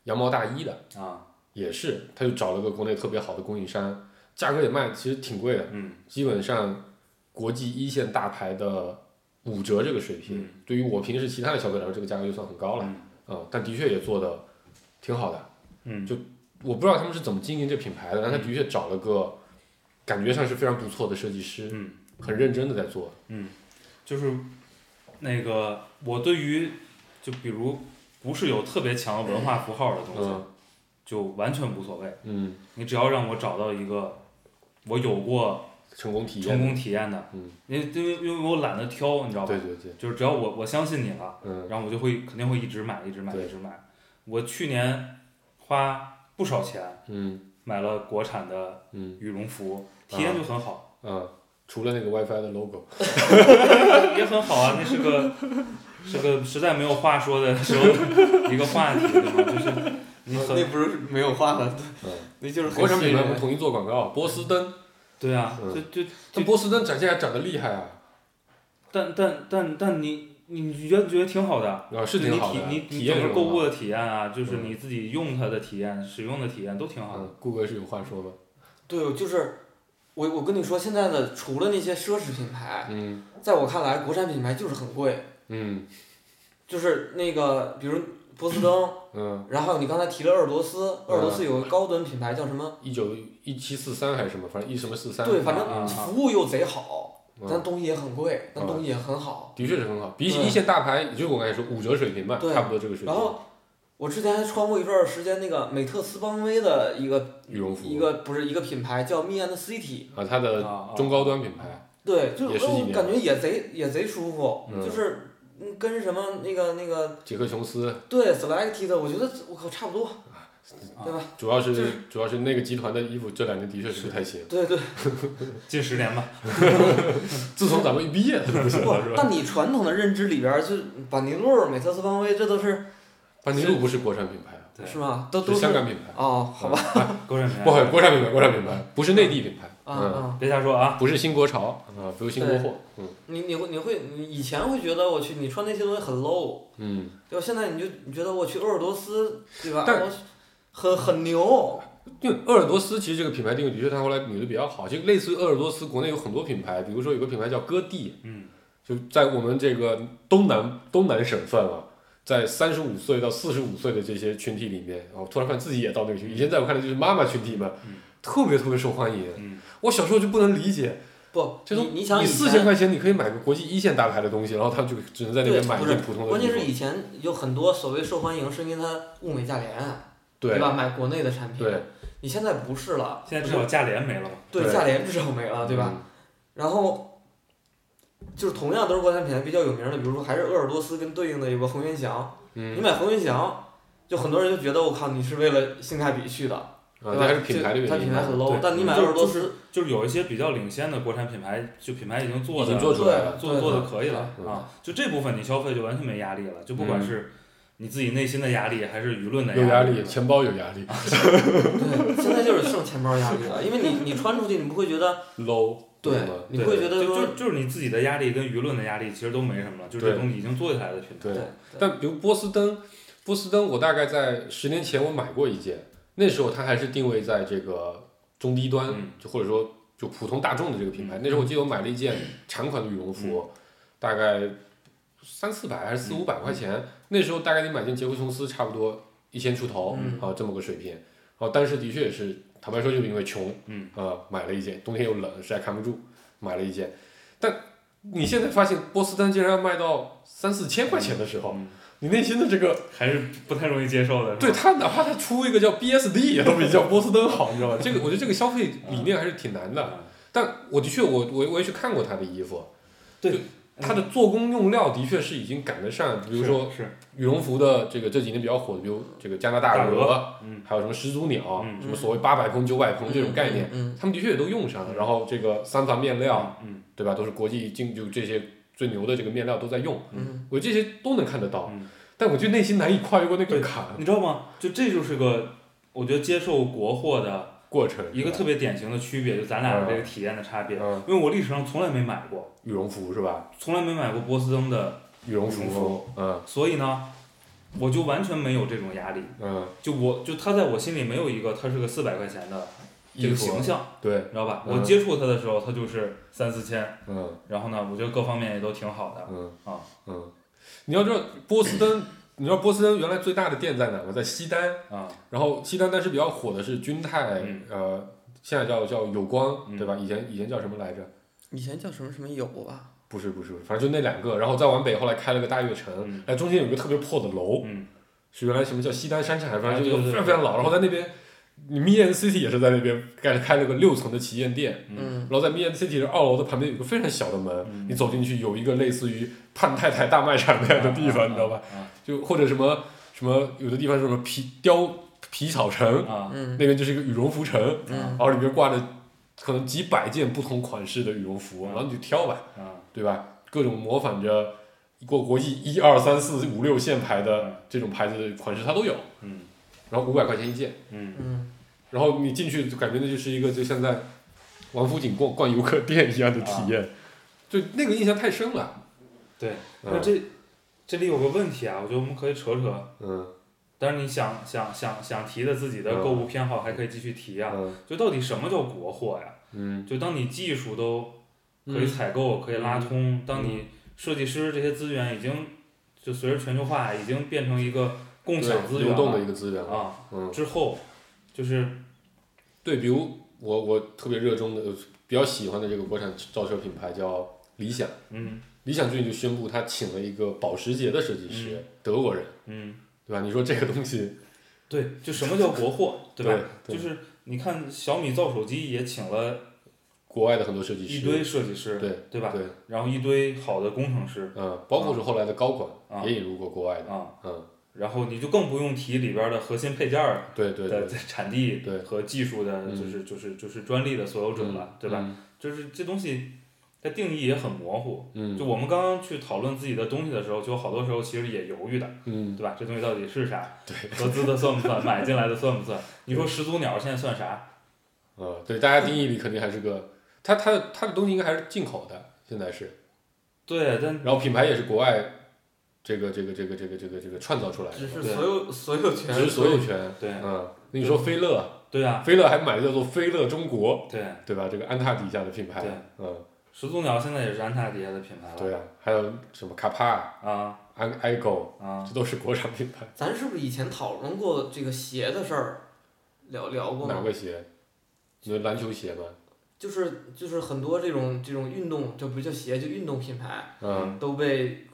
羊毛大衣的，啊也是，他就找了个国内特别好的供应商，价格也卖其实挺贵的，嗯基本上国际一线大牌的五折这个水平，嗯对于我平时其他的消费来说，这个价格就算很高了，啊、嗯但的确也做的挺好的。嗯就我不知道他们是怎么经营这品牌的，但他的确找了个感觉上是非常不错的设计师，嗯很认真的在做。嗯就是那个我对于就比如不是有特别强的文化符号的东西，嗯就完全无所谓。嗯，你只要让我找到一个我有过成功体验。成功体验的，嗯，因为因为因为我懒得挑，你知道吧？对对对，就是只要我我相信你了，嗯然后我就会肯定会一直买，一直买，一直买。我去年花不少钱嗯买了国产的嗯羽绒服，体验就很好，嗯，除了那个 WiFi 的 logo，<laughs> 也很好啊。那是个是个实在没有话说的时候一个话题，对吧？就是你很那不是没有话了，嗯，那就是很国产品牌不统一做广告，波司登，对啊，嗯就就但波司登展现还长得厉害啊，但但但但你你觉得觉得挺好的。啊，是你挺好的，你体你整个购物的体验啊，就是嗯你自己用它的体验、使用的体验都挺好的。嗯，顾哥是有话说吗？对，就是我我跟你说，现在的除了那些奢侈品牌，嗯在我看来，国产品牌就是很贵，嗯就是那个比如波司登，嗯，然后你刚才提了鄂尔多斯，鄂尔多斯有个高端品牌叫什么？一九一七四三还是什么，反正一什么四三，对，反正服务又贼好，但嗯，东西也很贵，但嗯东西也很好。的确是很好，比起一线大牌，也就是我刚才说五折水平吧，差不多这个水平。然后我之前还穿过一段时间那个美特斯邦威的一个羽绒服一个不是一个品牌叫 Me and City，啊，它的中高端品牌，对，就也十几我感觉也贼也贼舒服，嗯就是嗯跟什么那个那个杰克琼斯，对 Selected，我觉得我靠差不多，对吧？主要就是主要是那个集团的衣服这两年的确是不太行，对对，<laughs> 近十年吧。<laughs> <laughs> 自从咱们一毕业，就不行了，是，吧？但你传统的认知里边儿，就板尼路、美特斯邦威，这都是班尼路不是国产品牌啊，对。是吗？都都是是香港品牌，哦，好吧，国产品。牌。不好，国产品牌，国产品牌，不是内地品牌，啊嗯，啊，别瞎说啊！不是新国潮啊，不是新国货，嗯。你你会你会你以前会觉得我去你穿那些东西很 low，嗯，对吧？现在你就你觉得我去鄂尔多斯，对吧？但我很很牛，因为鄂尔多斯其实这个品牌定位的确它后来捋的比较好，就类似于鄂尔多斯，国内有很多品牌，比如说有个品牌叫歌地，嗯，就在我们这个东南东南省份啊，在三十五岁到四十五岁的这些群体里面，哦，突然发现自己也到那个群体，以前在我看来就是妈妈群体们，嗯特别特别受欢迎。嗯我小时候就不能理解，不，这种你你想你四千，块钱你可以买个国际一线大牌的东西，然后他们就只能在那边买一件普通的。关键是以前有很多所谓受欢迎，是因为它物美价廉，对吧？买国内的产品，对，你现在不是了，现在至少价廉没了嘛。对对价廉至少没了，对吧？然后就是同样都是国产品牌比较有名的，比如说还是鄂尔多斯跟对应的有个恒源祥，嗯？你嗯，买恒源祥，就很多人就觉得我靠，你是为了性价比去的，啊，对吧？这还是品牌的原因。它品牌很 low，但你买鄂尔多斯，就是有一些比较领先的国产品牌，就品牌已经做的已经做出来了。做对做的可以了对啊。就这部分你消费就完全没压力了，就不管嗯是你自己内心的压力还是舆论的力有压力，，钱包有压力对，现在就是剩钱包压力了，因为你你穿出去，你不会觉得，，low，对，你会觉得就就说，就是你自己的压力跟舆论的压力其实都没什么了，就是这对东西已经做起来的品牌。对对，但比如波司登，波司登我大概在十年前我买过一件，那时候它还是定位在这个中低端，嗯就或者说就普通大众的这个品牌。那时候我记得我买了一件长款的羽绒服，嗯大概三四百还是四五百块钱。那时候大概你买件杰克琼斯差不多一千出头，嗯啊这么个水平。然后但是的确也是坦白说，就是因为穷，嗯啊买了一件，冬天又冷，实在看不住，买了一件。但你现在发现波司登竟然要卖到三四千块钱的时候，嗯你内心的这个还是不太容易接受的。对，他哪怕他出一个叫 BSD 都比叫波司登好，你知道吧？这个我觉得这个消费理念还是挺难的。嗯但我的确我我我也去看过他的衣服，对就他的做工用料的确是已经赶得上，比如说羽绒服的这个这几年比较火的，比如这个加拿大大鹅，嗯还有什么始祖鸟，嗯什么所谓八百蓬九百蓬这种概念，嗯，他们的确也都用上了。然后这个三防面料，嗯对吧？都是国际进就这些最牛的这个面料都在用，嗯我这些都能看得到嗯。但我就内心难以跨越过那个坎你知道吗？就这就是个我觉得接受国货的过程，一个特别典型的区别，就咱俩的这个体验的差别。嗯，因为我历史上从来没买过，羽绒服是吧？从来没买过波司登的，羽绒服服，嗯所以呢，我就完全没有这种压力。嗯，就我就他在我心里没有一个他是个四百块钱的这个形象，对，知道吧？嗯我接触他的时候，他就是三四千，嗯然后呢，我觉得各方面也都挺好的。嗯啊嗯，你要知道波司登，你知道波司登原来最大的店在哪吗？在西单，啊，然后西单当时比较火的是君泰，嗯呃，现在叫叫有光，嗯对吧？以前以前叫什么来着？以前叫什么什么有吧，不是不是，反正就那两个，然后再往北，后来开了个大悦城，嗯。哎，中间有一个特别破的楼，嗯。是原来什么叫西单山产，反正就非常非常老，然后在那边，你 Me and City 也是在那边开开了个六层的旗舰店，嗯。嗯。然后在 Me and City 的二楼的旁边有个非常小的门，嗯。你走进去有一个类似于胖太太大卖场那样的地方，你知道吧？？啊就或者什么什么有的地方是什么皮貂皮草城，啊，嗯。那边就是一个羽绒服城，嗯。然后里面挂着可能几百件不同款式的羽绒服，嗯然后你就挑吧，啊。对吧？各种模仿着国国际一二三四五六线牌的这种牌子的款式它都有，嗯然后五百块钱一件，嗯嗯然后你进去就感觉那就是一个就像在王府井逛逛游客店一样的体验，就那个印象太深了。对，嗯那这这里有个问题啊，我觉得我们可以扯扯。嗯但是你想想想想提的自己的嗯购物偏好还可以继续提啊。嗯就到底什么叫国货呀？嗯就当你技术都可以嗯采购、可以拉通，当你设计师这些资源已经就随着全球化已经变成一个共享资源对流动的一个资源。啊，嗯，之后就是对，比如我我特别热衷的、呃比较喜欢的这个国产造车品牌叫理想。嗯理想最近就宣布，他请了一个保时捷的设计师，德国人，嗯，对吧？你说这个东西，对，就什么叫国货，对吧？对就是你看小米造手机也请了国外的很多设计师，一堆设计师，对对吧？对，然后一堆好的工程师嗯，包括是后来的高管、啊也引入过国外的，啊，嗯，然后你就更不用提里边的核心配件儿对对对，产地对和技术的，嗯就是就是就是专利的所有者了，对吧？嗯？就是这东西，它定义也很模糊。嗯就我们刚刚去讨论自己的东西的时候，就有好多时候其实也犹豫的，嗯，对吧？这东西到底是啥？对，合资的算不算？买进来的算不算？你说始祖鸟现在算啥？呃，对，大家定义里肯定还是个，它它的它的东西应该还是进口的，现在是，对，但然后品牌也是国外这个这个这个这个这个这个创造出来的，只是所有所有权，只是所有权，对嗯，那你说飞乐，对啊，飞乐还买的叫做飞乐中国，对，对吧？这个安踏底下的品牌对，嗯，始祖鸟现在也是安踏底下的品牌了。对啊，还有什么卡帕、啊安 iGo，啊，这都是国产品牌。咱是不是以前讨论过这个鞋的事儿？聊聊过吗？哪个鞋？你说篮球鞋吗？就是就是很多这种这种运动，就不叫鞋，就运动品牌嗯，都被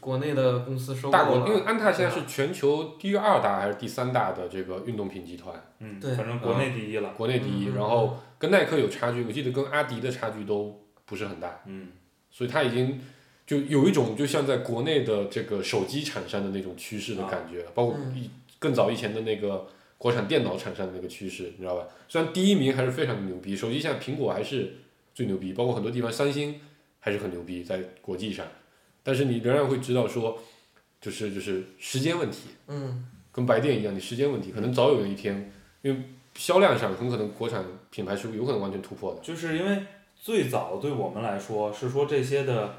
国内的公司收购大国，了。因为安踏现在是全球第二大还是第三大的这个运动品集团，嗯，对。反正国内第一了。国内第一，嗯。然后跟耐克有差距，我记得跟阿迪的差距都不是很大，嗯。所以它已经就有一种就像在国内的这个手机产生的那种趋势的感觉，包括更早以前的那个国产电脑产生的那个趋势，你知道吧？虽然第一名还是非常的牛逼，手机现在苹果还是最牛逼，包括很多地方三星还是很牛逼在国际上，但是你仍然会知道说，就是就是时间问题，嗯，跟白电一样，你时间问题，可能早有一天，因为销量上很可能国产品牌是有可能完全突破的。就是因为最早对我们来说是说这些的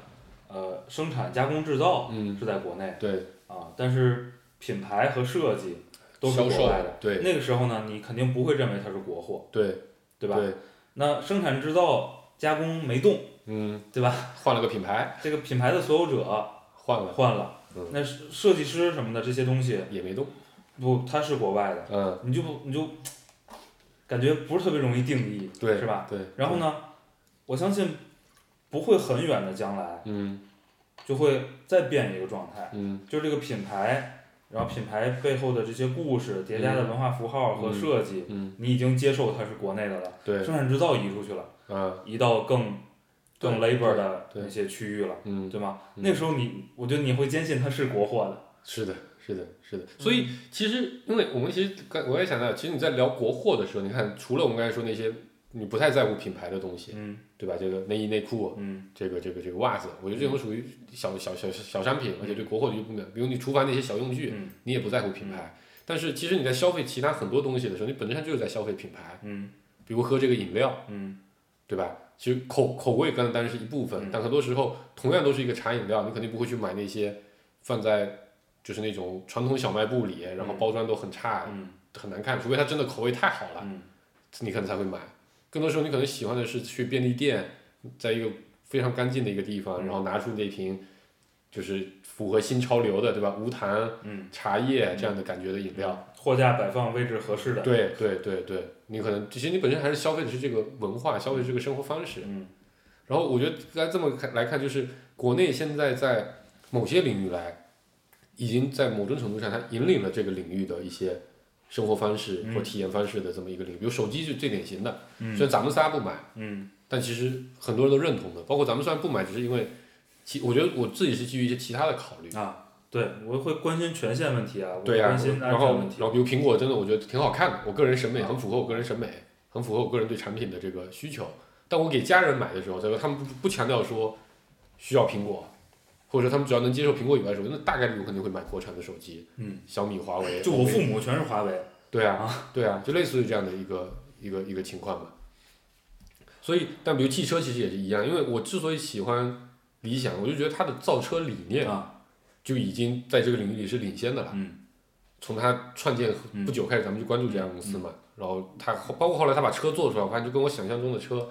呃生产加工制造嗯，是在国内对，啊，但是品牌和设计都是国外的。对那个时候呢，你肯定不会认为它是国货，对对吧？对，那生产制造加工没动，嗯，对吧？换了个品牌，这个品牌的所有者换了。换了，嗯。那设设计师什么的这些东西也没动，不，它是国外的，嗯，你就不你就感觉不是特别容易定义，对，是吧？对，然后呢，我相信不会很远的将来嗯。就会再变一个状态，嗯。就这个品牌，然后品牌背后的这些故事叠加的文化符号和设计，嗯，你已经接受它是国内的了，对，生产制造移出去了，嗯，移到更更对 labor 的对那些区域了，嗯，对吗？嗯那时候你，我觉得你会坚信它是国货的，是的，是的，是的。所以其实，因为我们其实刚我也想到，其实你在聊国货的时候，你看，除了我们刚才说那些你不太在乎品牌的东西，嗯对吧？这个内衣内裤，嗯这个这个这个袜子，我觉得这种属于小小小小商品，而且对国货就不免，比如你厨房那些小用具，嗯你也不在乎品牌。但是其实你在消费其他很多东西的时候，你本质上就是在消费品牌。嗯比如喝这个饮料，嗯对吧？其实口口味当然当然是一部分，嗯但很多时候同样都是一个茶饮料，你肯定不会去买那些放在就是那种传统小卖部里，然后包装都很差、嗯很难看，除非它真的口味太好了，嗯你可能才会买。更多时候你可能喜欢的是去便利店，在一个非常干净的一个地方，嗯然后拿出那瓶就是符合新潮流的，对吧？无糖嗯，茶叶这样的感觉的饮料。货架摆放位置合适的，对对对对，你可能其实你本身还是消费的是这个文化，消费这个生活方式。嗯然后我觉得该这么看来看，就是国内现在在某些领域来，已经在某种程度上，它引领了这个领域的一些生活方式嗯或体验方式的这么一个领域。比如手机是最典型的，嗯虽然咱们仨不买，嗯但其实很多人都认同的。包括咱们虽然不买，只是因为其我觉得我自己是基于一些其他的考虑。啊，对我会关心权限问题啊，我对呀、关心安然后全问题然，后比如苹果真的我觉得挺好看的，我个人审美啊很符合我个人审美，很符合我个人对产品的这个需求。但我给家人买的时候，这个他们不不强调说需要苹果，或者说他们只要能接受苹果以外的手机，那大概率我肯定会买国产的手机，嗯，小米、华为。就我父母全是华为，对啊，对啊，就类似于这样的一个一个一个情况吧。所以，但比如汽车其实也是一样，因为我之所以喜欢理想，我就觉得它的造车理念啊，就已经在这个领域里是领先的了。嗯从他创建嗯不久开始，咱们就关注这家公司嘛。然后他包括后来他把车做出来，我发现就跟我想象中的车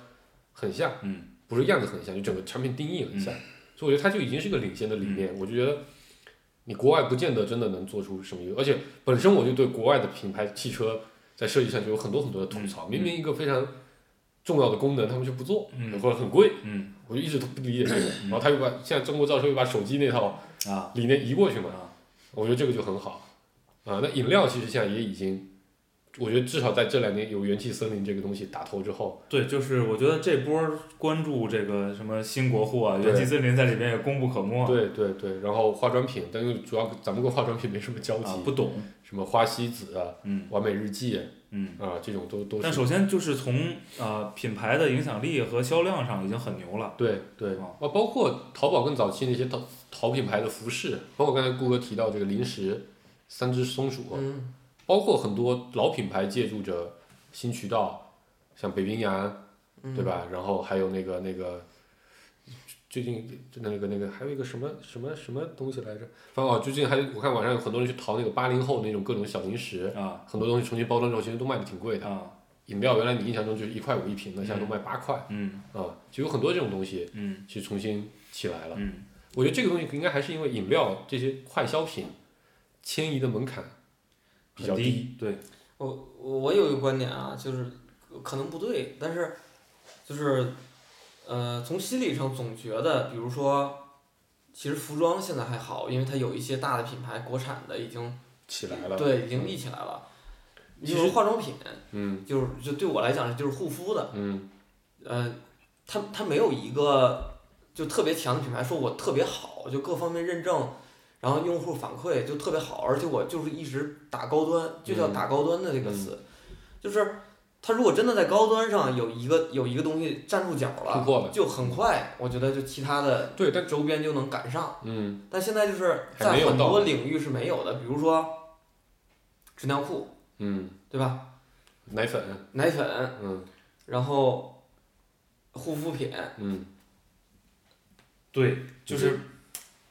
很像，嗯不是样子很像，就整个产品定义很像。所以我觉得它就已经是个领先的理念。我就觉得你国外不见得真的能做出什么而且本身我就对国外的品牌汽车在设计上就有很多很多的吐槽。嗯明明一个非常重要的功能，他们就不做，嗯或者很贵，嗯我就一直都不理解这个。然后他又把现在中国造车又把手机那套啊。理念移过去嘛，啊。我觉得这个就很好。啊，那饮料其实现在也已经，我觉得至少在这两年有元气森林这个东西打头之后，对，就是我觉得这波关注这个什么新国货啊，元气森林在里面也功不可没。对对对，然后化妆品，但是主要咱们跟化妆品没什么交集，啊，不懂。什么花西子啊、嗯。完美日记嗯。啊这种都都但。首先就是从呃品牌的影响力和销量上已经很牛了。对对，哦啊，包括淘宝更早期那些淘淘品牌的服饰，包括刚才顾哥提到这个零食、三只松鼠，嗯包括很多老品牌借助着新渠道，像北冰洋，嗯对吧？然后还有那个那个，最近那个那个还有一个什么什么什么东西来着？反正哦，最近还我看网上有很多人去淘那个八零后那种各种小零食，啊很多东西重新包装之后，其实都卖的挺贵的。啊饮料原来你印象中就是一块五一瓶的，现在都卖八块嗯啊，就有很多这种东西嗯去重新起来了。嗯我觉得这个东西应该还是因为饮料这些快消品迁移的门槛比较很低。对。我我有一个观点啊，就是可能不对，但是就是呃，从心理上总觉得，比如说，其实服装现在还好，因为它有一些大的品牌，国产的已经起来了。对已经立起来了。其实比如说化妆品，嗯就是就对我来讲就是护肤的，嗯呃，它它没有一个就特别强的品牌说我特别好，就各方面认证，然后用户反馈就特别好，而且我就是一直打高端，就叫嗯打高端的这个词，就是它如果真的在高端上有一个有一个东西站住脚了，突破了就很快，我觉得就其他的对，但周边就能赶上，嗯。但现在就是在很多领域是没有的，比如说纸尿裤，嗯，对吧？奶粉，奶粉，嗯然后护肤品，嗯，对，就是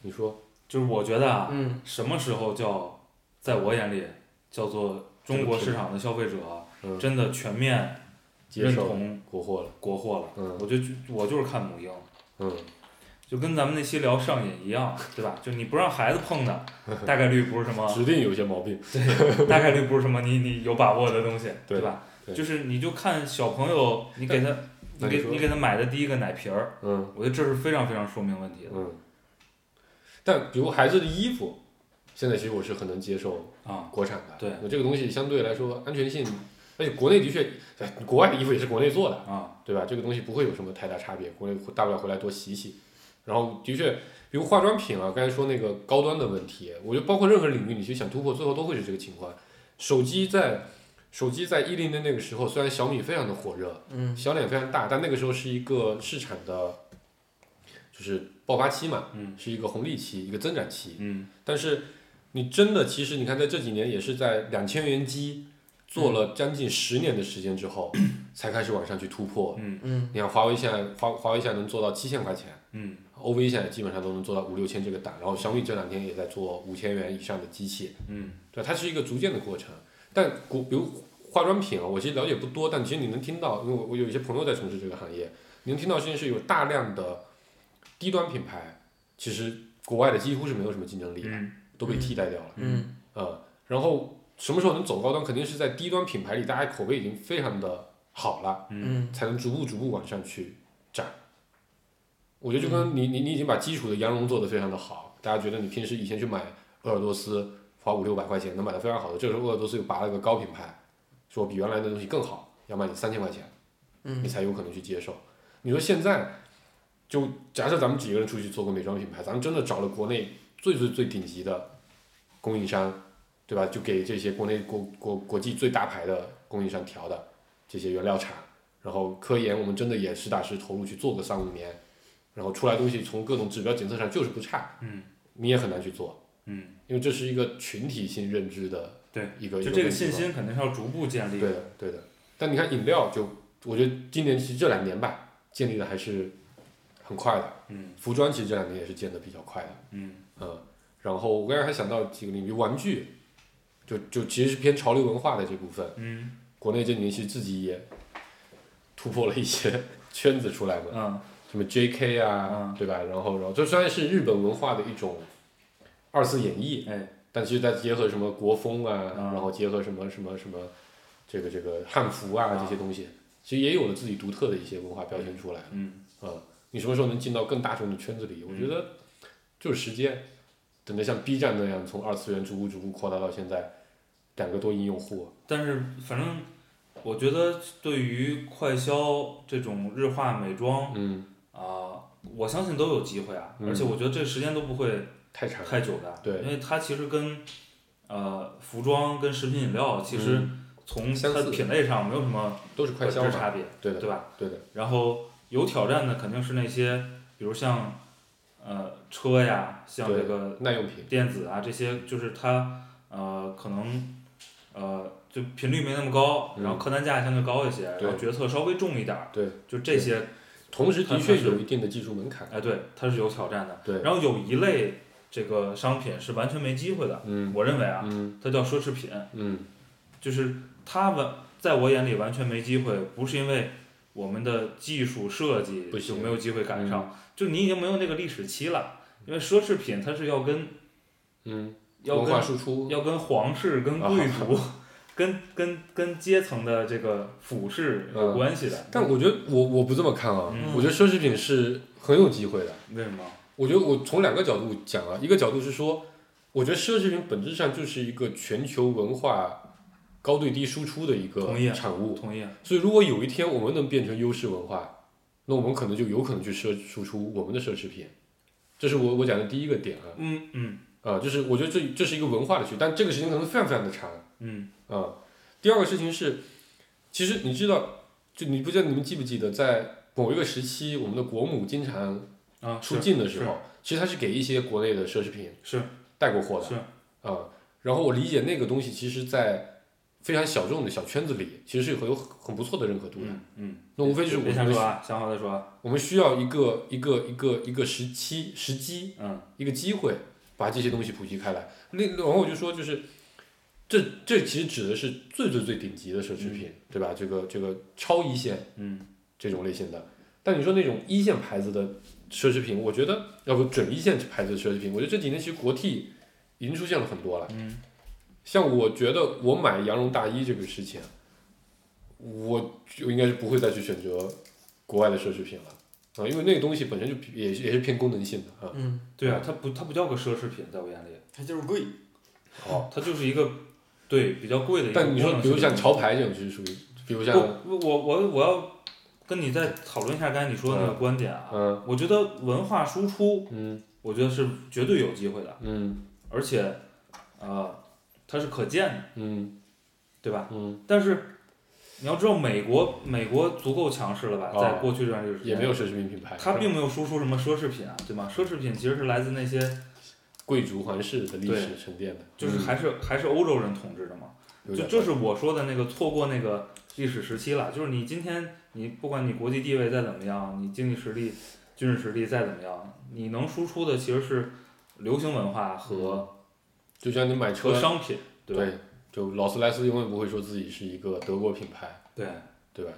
你说，就是我觉得啊，嗯什么时候叫，在我眼里叫做中国市场的消费者嗯，真的全面认同国货了，国货了。嗯我就我就是看母婴，嗯就跟咱们那期聊上瘾一样，对吧？就你不让孩子碰的，大概率不是什么，指定有些毛病，对，大概率不是什么你你有把握的东西，对吧？对就是你就看小朋友，你给他，你给你给他买的第一个奶瓶儿，嗯我觉得这是非常非常说明问题的嗯。但比如孩子的衣服，现在其实我是很能接受啊。国产的，对那这个东西相对来说安全性，而且国内的确，哎国外的衣服也是国内做的，啊，对吧？这个东西不会有什么太大差别，国内大不了回来多洗洗。然后的确，比如化妆品啊，刚才说那个高端的问题，我觉得包括任何领域，你其实想突破，最后都会是这个情况。手机在手机在一零年那个时候，虽然小米非常的火热，嗯销量非常大，但那个时候是一个市场的，就是爆发期嘛，嗯是一个红利期，一个增长期。嗯但是你真的，其实你看，在这几年也是在两千元机做了将近十年的时间之后，<coughs> 才开始往上去突破。嗯。嗯。你看华为现在华华为现在能做到七千块钱嗯，OV 现在基本上都能做到五六千这个档，然后小米这两天也在做五千元以上的机器，嗯。对，它是一个逐渐的过程。但国比如化妆品啊，我其实了解不多，但其实你能听到，因为我我有一些朋友在从事这个行业，你能听到，现在是有大量的低端品牌，其实国外的几乎是没有什么竞争力的，嗯。都被替代掉了。嗯。呃，然后什么时候能走高端，肯定是在低端品牌里，大家口碑已经非常的好了，才能逐步逐步往上去涨。我觉得就跟你你你已经把基础的羊绒做得非常的好，大家觉得你平时以前去买鄂尔多斯花五六百块钱能买到非常好的，这时候鄂尔多斯又拔了个高品牌，说比原来的东西更好，要卖你三千块钱，你嗯才有可能去接受。你说现在，就假设咱们几个人出去做个美妆品牌，咱们真的找了国内最最最顶级的供应商，对吧？就给这些国内国国国际最大牌的供应商调的这些原料厂，然后科研我们真的也实打实投入去做个三五年，然后出来东西从各种指标检测上就是不差，嗯你也很难去做，嗯，因为这是一个群体性认知的对一个一就这个信心肯定是要逐步建立对的，对的。但你看饮料就，我觉得今年其实这两年吧，建立的还是很快的。嗯服装其实这两年也是建的比较快的，嗯嗯。然后我刚才还想到几个领域，玩具，就就其实是偏潮流文化的这部分，嗯国内这几年其实自己也突破了一些圈子出来嘛，嗯什么 J.K. 啊，嗯对吧？然后然后这虽然是日本文化的一种二次演绎，哎但其实再结合什么国风啊，嗯然后结合什么什么什么这个这个汉服啊啊这些东西，其实也有了自己独特的一些文化标签出来。嗯啊，你什么时候能进到更大众的圈子里？我觉得就是时间。等着像 B 站那样从二次元逐步逐步扩大到现在两个多亿用户，但是反正我觉得对于快消这种日化美妆嗯，啊、我相信都有机会啊，嗯而且我觉得这个时间都不会太长。太久的，对因为它其实跟呃服装跟食品饮料其实嗯从它品类上没有什么都是快本质差别，对的，对吧？对的，然后有挑战的肯定是那些，比如像呃车呀，像这个耐用品，电子啊这些，就是它呃可能呃就频率没那么高，然后嗯客单价相对高一些，然后决策稍微重一点儿，对，就这些，同时的确有一定的技术门槛。哎对，它是有挑战的。对，然后有一类这个商品是完全没机会的，嗯。我认为啊，嗯。它叫奢侈品，嗯。就是它完在我眼里完全没机会，不是因为我们的技术设计不行就没有机会赶上，就你已经没有那个历史期了。因为奢侈品它是要跟嗯，要文化跟输出，要跟皇室、跟啊贵族、跟跟跟阶层的这个俯视有嗯关系的。但我觉得我我不这么看啊，嗯我觉得奢侈品是很有机会的。为什么？我觉得我从两个角度讲啊，一个角度是说，我觉得奢侈品本质上就是一个全球文化高对低输出的一个产物。同意。所以如果有一天我们能变成优势文化，那我们可能就有可能去奢输出我们的奢侈品。这是我我讲的第一个点啊，嗯嗯啊，就是我觉得这这是一个文化的区，但这个时间可能非常非常的长。嗯啊，第二个事情是，其实你知道，就你不知道你们记不记得，在某一个时期，我们的国母经常啊，出是境的时候，其实它是给一些国内的奢侈品是带过货的。是啊，然后我理解那个东西，其实，在非常小众的小圈子里，其实是很有很不错的认可度的。嗯嗯。那无非就是我别们需瞎说啊，想好再说啊。我们需要一个一个一个一个时期时机，嗯一个机会，把这些东西普及开来。那然后我就说，就是这这其实指的是最最最顶级的奢侈品，对吧？这个这个超一线嗯这种类型的。但你说那种一线牌子的奢侈品，我觉得要不准一线牌子的奢侈品，我觉得这几年其实国替已经出现了很多了。嗯像我觉得我买羊绒大衣这个事情，我就应该是不会再去选择国外的奢侈品了啊，因为那个东西本身就也也是偏功能性的啊。嗯，对啊，它不它不叫个奢侈品，在我眼里，它就是贵。好，它就是一个对比较贵的一个但你说比如像潮牌这种就是属于，比如像不，我我我要跟你再讨论一下刚才你说的那个观点啊。嗯我觉得文化输出，嗯我觉得是绝对有机会的，嗯而且，呃，它是可见的，嗯对吧？嗯，但是你要知道，美国美国足够强势了吧？哦在过去这段历史时间也没有奢侈品品牌，它并没有输出什么奢侈品啊，对吗？奢侈品其实是来自那些，贵族皇室的历史沉淀的，就是还是、还是欧洲人统治的嘛。就就这是我说的那个错过那个历史时期了。就是你今天你不管你国际地位再怎么样，你经济实力、军事实力再怎么样，你能输出的其实是流行文化和、就像你买车，商品，对？对，就劳斯莱斯永远不会说自己是一个德国品牌，对对吧？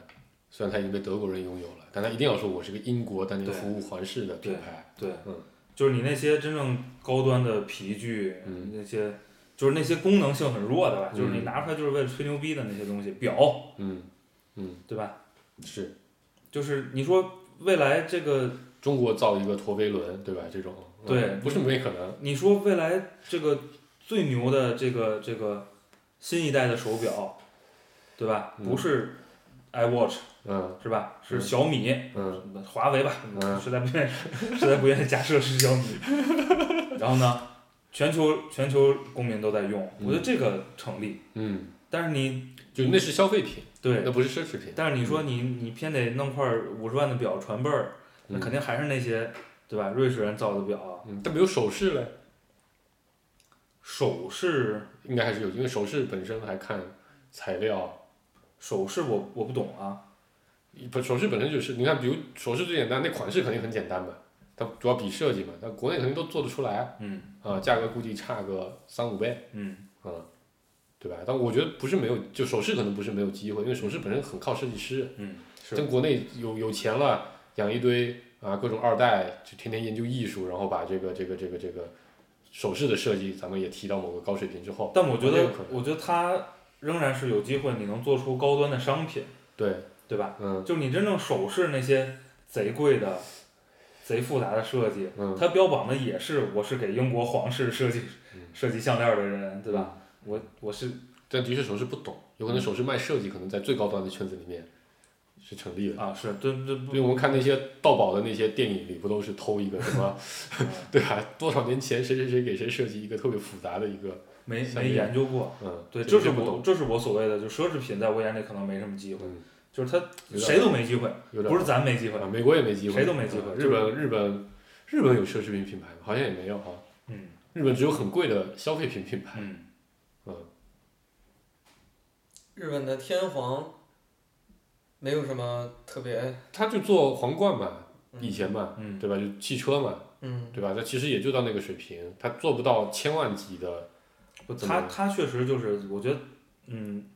虽然它已经被德国人拥有了，但它一定要说我是个英国但你对服务皇室的品牌。对，嗯就是你那些真正高端的皮具，嗯那些就是那些功能性很弱的吧，就是你嗯拿出来就是为了吹牛逼的那些东西，表，嗯嗯，对吧？是就是你说未来这个，中国造一个陀飞轮，对吧？这种嗯对不是没可能。你说未来这个最牛的这个这个新一代的手表，对吧？嗯不是 iWatch 嗯是吧？是嗯小米，嗯华为吧，嗯实在不愿意，<laughs> 实在不愿意假设是小米。<laughs> 然后呢，全球全球公民都在用，我觉得这个成立。嗯，但是你就那是消费品，对那，不是奢侈品。但是你说你你偏得弄块五十万的表传辈儿，那嗯肯定还是那些对吧？瑞士人造的表但没有首饰嘞，首饰应该还是有，因为首饰本身还看材料。首饰我我不懂啊，不，首饰本身就是，你看，比如首饰最简单，那款式肯定很简单嘛，它主要比设计嘛，但国内肯定都做得出来，嗯啊，价格估计差个三五倍，嗯嗯，对吧？但我觉得不是没有，就首饰可能不是没有机会，因为首饰本身很靠设计师，嗯，是像国内有有钱了，养一堆啊各种二代，就天天研究艺术，然后把这个这个这个这个首饰的设计，咱们也提到某个高水平之后，但我觉得我觉得它仍然是有机会，你能做出高端的商品，对，对吧？嗯。就你真正首饰那些贼贵的、贼复杂的设计，嗯，它标榜的也是我是给英国皇室设计嗯。设计项链的人，对吧？我我是但的确首饰不懂，有可能首饰卖设计，可能在最高端的圈子里面是成立的。啊，是对对因为我们看那些盗宝的那些电影里，不都是偷一个什么，<laughs> 对吧？多少年前谁谁谁给谁设计一个特别复杂的一个，没没研究过。嗯，对，这是不懂，我这是我所谓的，就奢侈品在我眼里可能没什么机会，嗯，就是他谁都没机会，不是咱没机会。啊，美国也没机会，谁都没机会嗯日本日本日本有奢侈品品牌吗？好像也没有哈。嗯日本只有很贵的消费品品牌，嗯，嗯，日本的天皇没有什么特别，他就做皇冠嘛，嗯以前嘛，嗯对吧？就汽车嘛，嗯，对吧？他其实也就到那个水平，他做不到千万级的，他他确实就是，我觉得，嗯，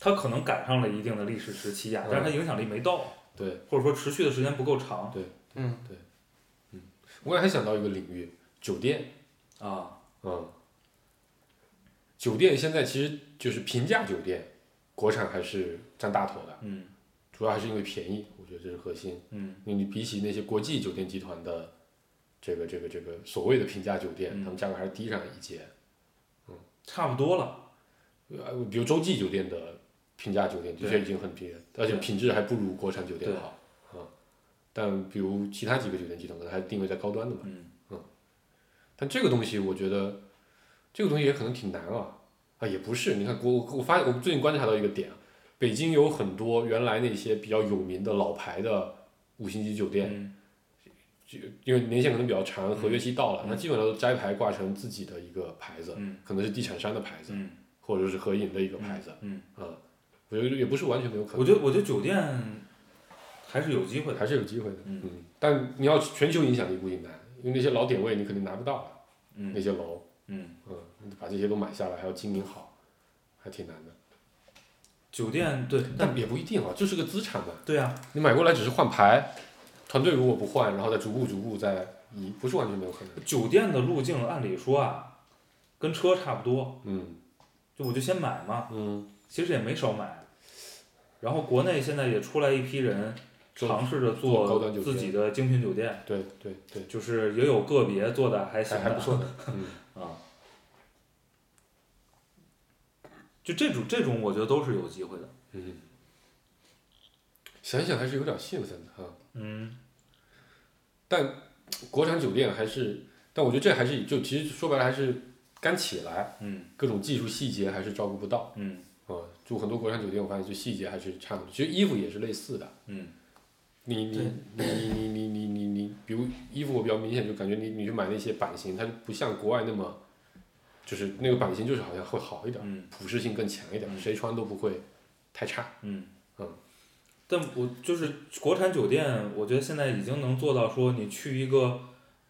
他可能赶上了一定的历史时期呀，但是他影响力没到，对。或者说持续的时间不够长对嗯，我还想到一个领域，酒店，啊。嗯，酒店现在其实就是平价酒店，国产还是占大头的，嗯主要还是因为便宜，我觉得这是核心。嗯你比起那些国际酒店集团的这个这个这个所谓的平价酒店，嗯他们价格还是低上一截。嗯差不多了。呃，比如洲际酒店的平价酒店的确已经很低了，而且品质还不如国产酒店对好啊。但比如其他几个酒店集团可能还定位在高端的嘛。嗯但这个东西我觉得，这个东西也可能挺难啊。啊，也不是，你看国，我我发现我最近观察到一个点啊，北京有很多原来那些比较有名的老牌的五星级酒店，嗯。因为年限可能比较长，合约期到了，嗯。那基本上都摘牌挂成自己的一个牌子，嗯。可能是地产商的牌子，嗯。或者是合影的一个牌子，嗯，啊，我觉得也不是完全没有可能，我觉得我觉得酒店还是有机会的。还是有机会的，嗯。但你要全球影响力估计难，因为那些老点位你肯定拿不到，那嗯些楼，嗯，嗯，把这些都买下来还要经营好，还挺难的，酒店对，但但也不一定啊，就是个资产嘛，对啊，你买过来只是换牌，团队如果不换，然后再逐步逐步再移，不是完全没有可能，酒店的路径按理说啊，跟车差不多，嗯就我就先买嘛，嗯，其实也没少买。然后国内现在也出来一批人尝试着做自己的精品酒店，对对对，就是也有个别做的还行的还还不错的，<laughs> 嗯。啊。就这种这种，我觉得都是有机会的。嗯，想想还是有点兴奋的哈。嗯但国产酒店还是，但我觉得这还是就其实说白了还是刚起来，嗯各种技术细节还是照顾不到嗯啊。就很多国产酒店，我发现就细节还是差不多。其实衣服也是类似的，嗯你你你你你你你你你，比如衣服我比较明显就感觉你你去买那些版型，它就不像国外那么，就是那个版型就是好像会好一点，嗯普适性更强一点，嗯谁穿都不会太差。嗯嗯。但我就是国产酒店，我觉得现在已经能做到说，你去一个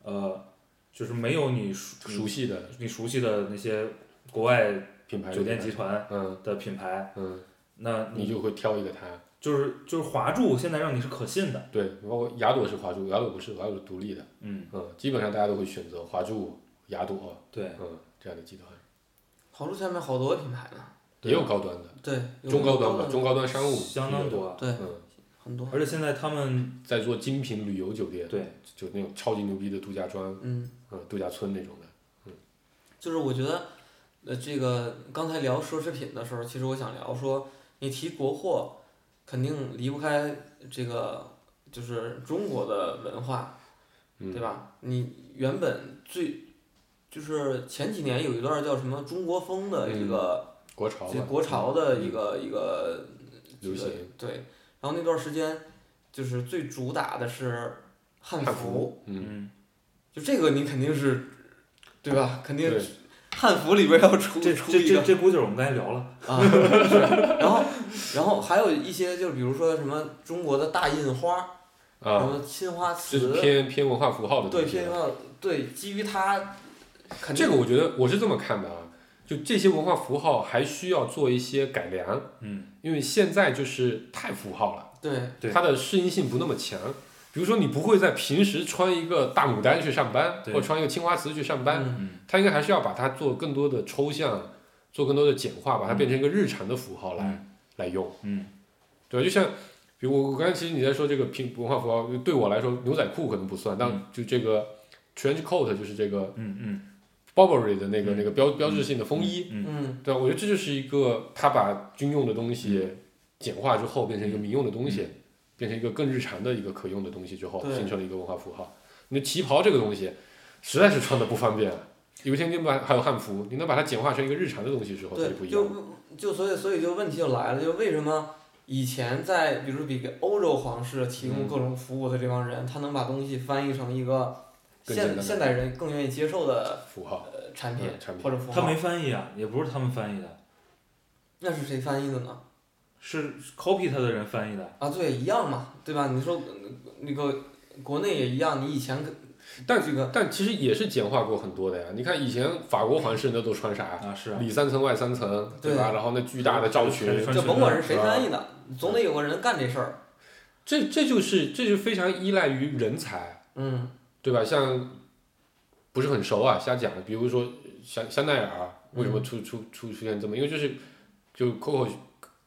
呃，就是没有你熟熟悉的你熟悉的那些国外品牌酒店集团嗯的品牌，嗯，那你就会挑一个它。就是就是华住现在让你是可信的，对，包括雅朵是华住，雅朵不是，雅朵是独立的。嗯，嗯，基本上大家都会选择华住、雅朵，对，嗯，这样的集团。华住下面好多品牌呢，也有高端的，对，中高端吧，中高端商务相当多，对，嗯，很多，而且现在他们在做精品旅游酒店，对，就那种超级牛逼的度假庄，嗯，嗯，度假村那种的。嗯。就是我觉得，呃，这个刚才聊奢侈品的时候，其实我想聊说，你提国货，肯定离不开这个就是中国的文化，嗯，对吧？你原本最就是前几年有一段叫什么中国风的一个国潮国潮的一个一个流行，对，然后那段时间就是最主打的是汉汉服，嗯，嗯，就这个你肯定是，对吧？肯定对汉服里边要出这这这这估计是我们刚才聊了，啊，是，然后然后还有一些就比如说什么中国的大印花，什啊，么青花这瓷，是偏偏文化符号的对东西了。偏文化，对，基于它，这个我觉得我是这么看的啊，就这些文化符号还需要做一些改良，嗯。因为现在就是太符号了，对。对。它的适应性不那么强。比如说，你不会在平时穿一个大牡丹去上班，对。或者穿一个青花瓷去上班，它应该还是要把它做更多的抽象，做更多的简化，把它变成一个日常的符号来、嗯。来用。嗯。对吧？就像，比如我我刚才其实你在说这个平文化符号，对我来说牛仔裤可能不算，但嗯。就这个 trench coat 就是这个嗯嗯 Burberry 的那个、嗯那个标标志性的风衣，嗯嗯对？我觉得这就是一个他把军用的东西简化之后变成一个民用的东西，变成一个更日常的一个可用的东西之后，形成了一个文化符号。你的旗袍这个东西实在是穿的不方便。有一天你把还有汉服，你能把它简化成一个日常的东西之后，它就不，一样。就就所以所以就问题就来了，就为什么以前在比如说比给欧洲皇室提供嗯各种服务的这帮人，他能把东西翻译成一个现现代人更愿意接受的符号，呃产品嗯产品或者符号他没，翻译啊，也不是他们翻译的，那是谁翻译的呢？是 copy 他的人翻译的。啊，对，一样嘛，对吧？你说呃那个国内也一样，你以前可但这个但其实也是简化过很多的呀。你看以前法国皇室那都穿啥？啊，是啊，里三层外三层，对吧？然后那巨大的罩裙，穿就甭管是谁翻译的，总得有个人干这事儿。这这就是这就非常依赖于人才，嗯对吧？像不是很熟啊，瞎讲。比如说香香奈儿为什么出出出出现这么？因为就是就 Coco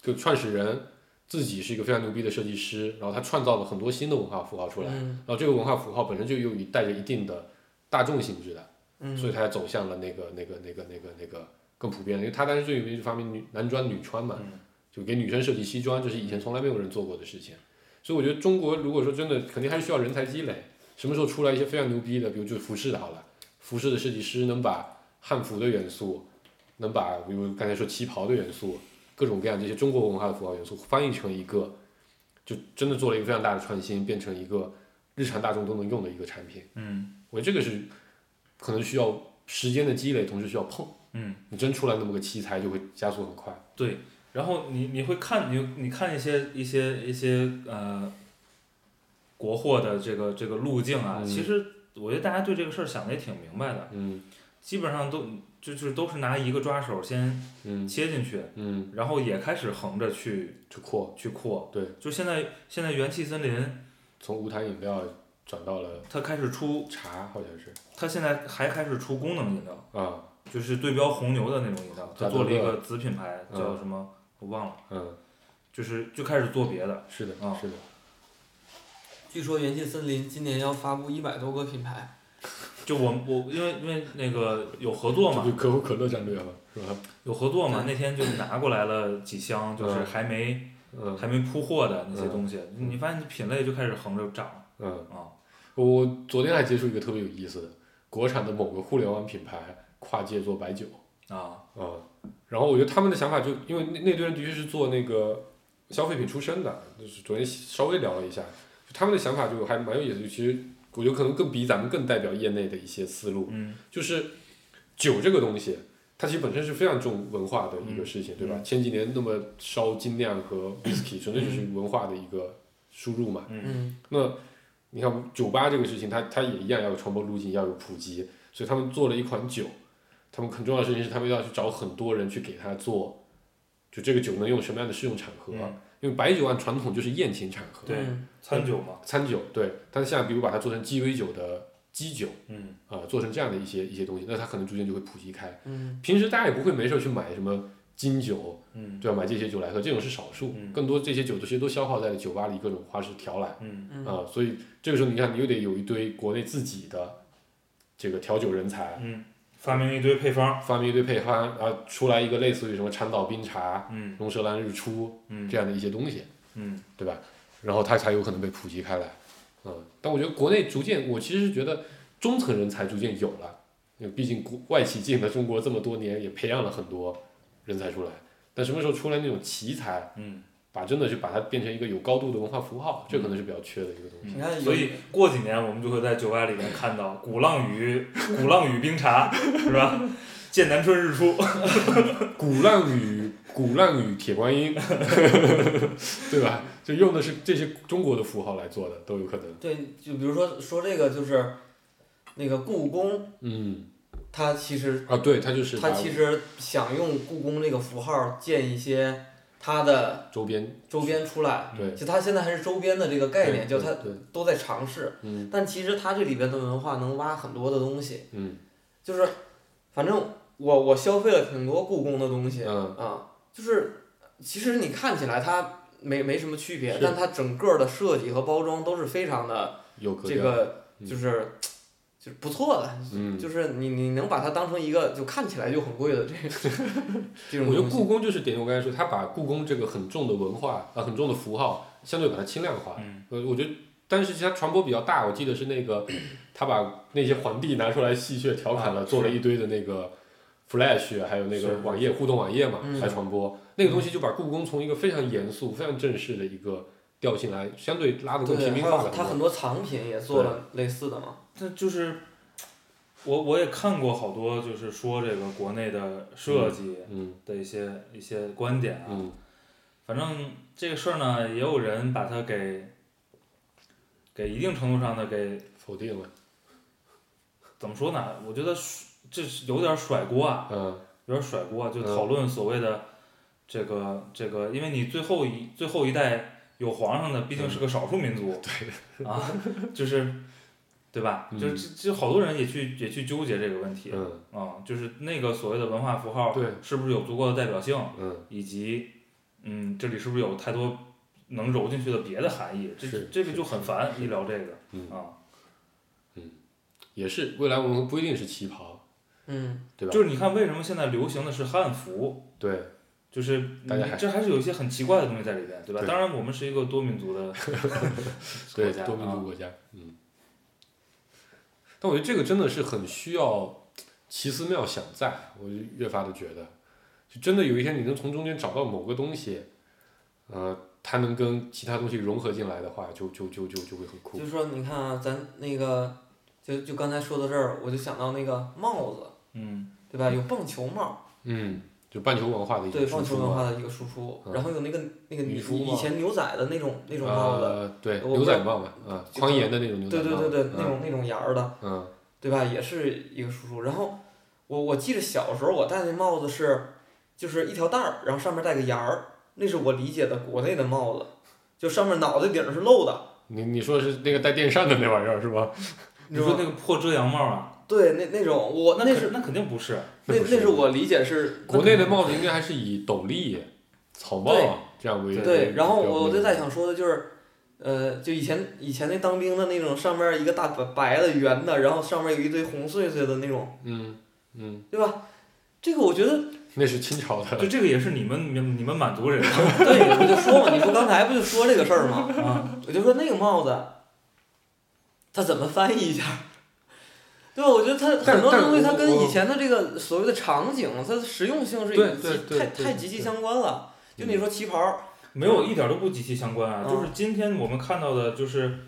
就创始人自己是一个非常牛逼的设计师，然后他创造了很多新的文化符号出来，嗯然后这个文化符号本身就有一带着一定的大众性质的。嗯，所以他才走向了那个那个那个那个那个更普遍的，因为他当时最有名就发明女男装女穿嘛，嗯就给女生设计西装，这是以前从来没有人做过的事情。所以我觉得中国如果说真的，肯定还是需要人才积累。什么时候出来一些非常牛逼的，比如就是服饰的好了，服饰的设计师能把汉服的元素，能把比如刚才说旗袍的元素，各种各样这些中国文化的符号元素翻译成一个，就真的做了一个非常大的创新，变成一个日常大众都能用的一个产品。嗯我觉得这个是可能需要时间的积累，同时需要碰。嗯，你真出来那么个奇才，就会加速很快。对。然后你你会看你你看一些一些一些呃国货的这个这个路径啊，嗯。其实我觉得大家对这个事儿想的也挺明白的，嗯。基本上都就就是都是拿一个抓手先嗯。切进去，嗯，然后也开始横着去去扩，去扩。对，就现在现在元气森林从无糖饮料转到了它开始出，茶，好像是。它现在还开始出功能饮料，啊，就是对标红牛的那种饮料，它做了一个子品牌嗯叫什么我忘了，嗯，就是就开始做别的。是的，啊是的，据说元气森林今年要发布一百多个品牌。<laughs> 就我我因为因为那个有合作嘛就，可口可乐战略嘛，是吧？有合作嘛，那天就拿过来了几箱，就是嗯还没嗯还没铺货的那些嗯东西，你发现品类就开始横着涨嗯，啊。我昨天还接触一个特别有意思的，国产的某个互联网品牌跨界做白酒。啊，啊，然后我觉得他们的想法就，因为那那堆人的确是做那个消费品出身的，就是昨天稍微聊了一下，就他们的想法就还蛮有意思的。其实我觉得可能更比咱们更代表业内的一些思路，嗯就是酒这个东西，它其实本身是非常重文化的一个事情，对吧？嗯前几年那么烧精酿和 <coughs> whisky，纯粹就是文化的一个输入嘛。嗯嗯那你看酒吧这个事情，它它也一样要有传播路径，要有普及，所以他们做了一款酒，他们很重要的事情是他们要去找很多人去给他做，就这个酒能用什么样的适用场合？嗯因为白酒按传统就是宴请场合，对嗯餐酒嘛，餐酒对，但是现在比如把它做成鸡尾酒的基酒，嗯啊、做成这样的一些一些东西，那它可能逐渐就会普及开。嗯平时大家也不会没事儿去买什么金酒，嗯对吧？买这些酒来喝，这种是少数，嗯更多这些酒其实都消耗在了酒吧里各种花式调来。嗯嗯啊，所以这个时候你看，你又得有一堆国内自己的这个调酒人才，嗯，发明一堆配方，发明一堆配方，然后出来一个类似于什么长岛冰茶、嗯龙舌兰日出嗯这样的一些东西，嗯对吧？然后它才有可能被普及开来。嗯，但我觉得国内逐渐，我其实是觉得中层人才逐渐有了，因为毕竟国外企进了中国这么多年，也培养了很多人才出来。但什么时候出来那种奇才，嗯把真的是把它变成一个有高度的文化符号，这可能是比较缺的一个东西。所以过几年我们就会在酒吧里面看到鼓浪屿 <laughs> 鼓浪屿冰茶，是吧？剑南春日出，<laughs> 鼓浪屿鼓浪屿铁观音，<laughs> 对吧？就用的是这些中国的符号来做的，都有可能。对，就比如说说这个就是那个故宫，嗯，它其实啊，对，它就是把它其实想用故宫这个符号建一些它的周边周边出来，对。就它现在还是周边的这个概念，就它都在尝试，嗯。但其实它这里边的文化能挖很多的东西，嗯。就是反正我我消费了挺多故宫的东西。嗯，啊，就是其实你看起来它没没什么区别，但它整个的设计和包装都是非常的这有这。个嗯。就是。就是不错的，嗯，就是你你能把它当成一个就看起来就很贵的这个 <laughs> 这种我觉得故宫就是点我刚才说，他把故宫这个很重的文化啊、很重的符号，相对把它轻量化。嗯呃，我觉得，但是其实它传播比较大。我记得是那个，他把那些皇帝拿出来戏谑调侃了，啊做了一堆的那个 Flash，还有那个网页互动网页嘛，嗯来传播。那个东西就把故宫从一个非常严肃、非常正式的一个调性来，相对拉得更，平民化了很多。有它很多藏品也做了类似的嘛。这就是我我也看过好多，就是说这个国内的设计嗯的一些、一些观点啊。嗯反正这个事儿呢，也有人把它给给一定程度上的给否定了。怎么说呢？我觉得这是有点甩锅啊，嗯有点甩锅啊，就嗯讨论所谓的这个这个，因为你最后一最后一代有皇上的毕竟是个少数民族，对啊，就是对吧？嗯就是这这好多人也去也去纠结这个问题嗯啊，就是那个所谓的文化符号对是不是有足够的代表性，嗯，以及嗯这里是不是有太多能揉进去的别的含义？这是这个就很烦，一聊这个嗯啊，嗯也是未来我们不一定是旗袍，嗯，对吧？就是你看为什么现在流行的是汉服？对，就是这还是有一些很奇怪的东西在里边，对吧？对当然，我们是一个多民族的 <laughs> 国家啊多民族国家，嗯。但我觉得这个真的是很需要奇思妙想在，我就越发的觉得，就真的有一天你能从中间找到某个东西，呃，它能跟其他东西融合进来的话，就就就就就会很酷就。是说你看啊，咱那个就就刚才说到这儿，我就想到那个帽子，嗯对吧？有棒球帽，嗯，就半球文化的一对棒种输出嘛。球文化的一个输出，嗯然后有那个那个以女以前牛仔的那种那种帽子，呃，对，我不知道牛仔帽嘛，啊，就宽檐的那种牛仔帽。对对对对，那嗯种那种檐儿的，嗯对吧？也是一个输出。然后我我记得小时候我戴那帽子是，就是一条带儿，然后上面带个檐儿，那是我理解的国内的帽子，就上面脑袋顶儿是露的，你你说是那个带电扇的那玩意儿是吧？你说那个破遮阳帽啊？对，那那种我那是那是那肯定不是，那那是我理解是国内的帽子应该还是以斗笠、草帽对这样为对，然后我我就在想说的就是，呃，就以前以前那当兵的那种，上面一个大白白的圆的，然后上面有一堆红碎碎的那种，嗯嗯，对吧？这个我觉得，那是清朝的。就这个也是你们你们你们满族人 <laughs> 对，我就说嘛，你不刚才不就说这个事儿吗？啊，我就说那个帽子，它怎么翻译一下？对吧？我觉得它很多东西它跟以前的这个所谓的场景，它的实用性是对极太太极其相关了。就你说旗袍儿，没有一点都不极其相关啊。嗯就是今天我们看到的，就是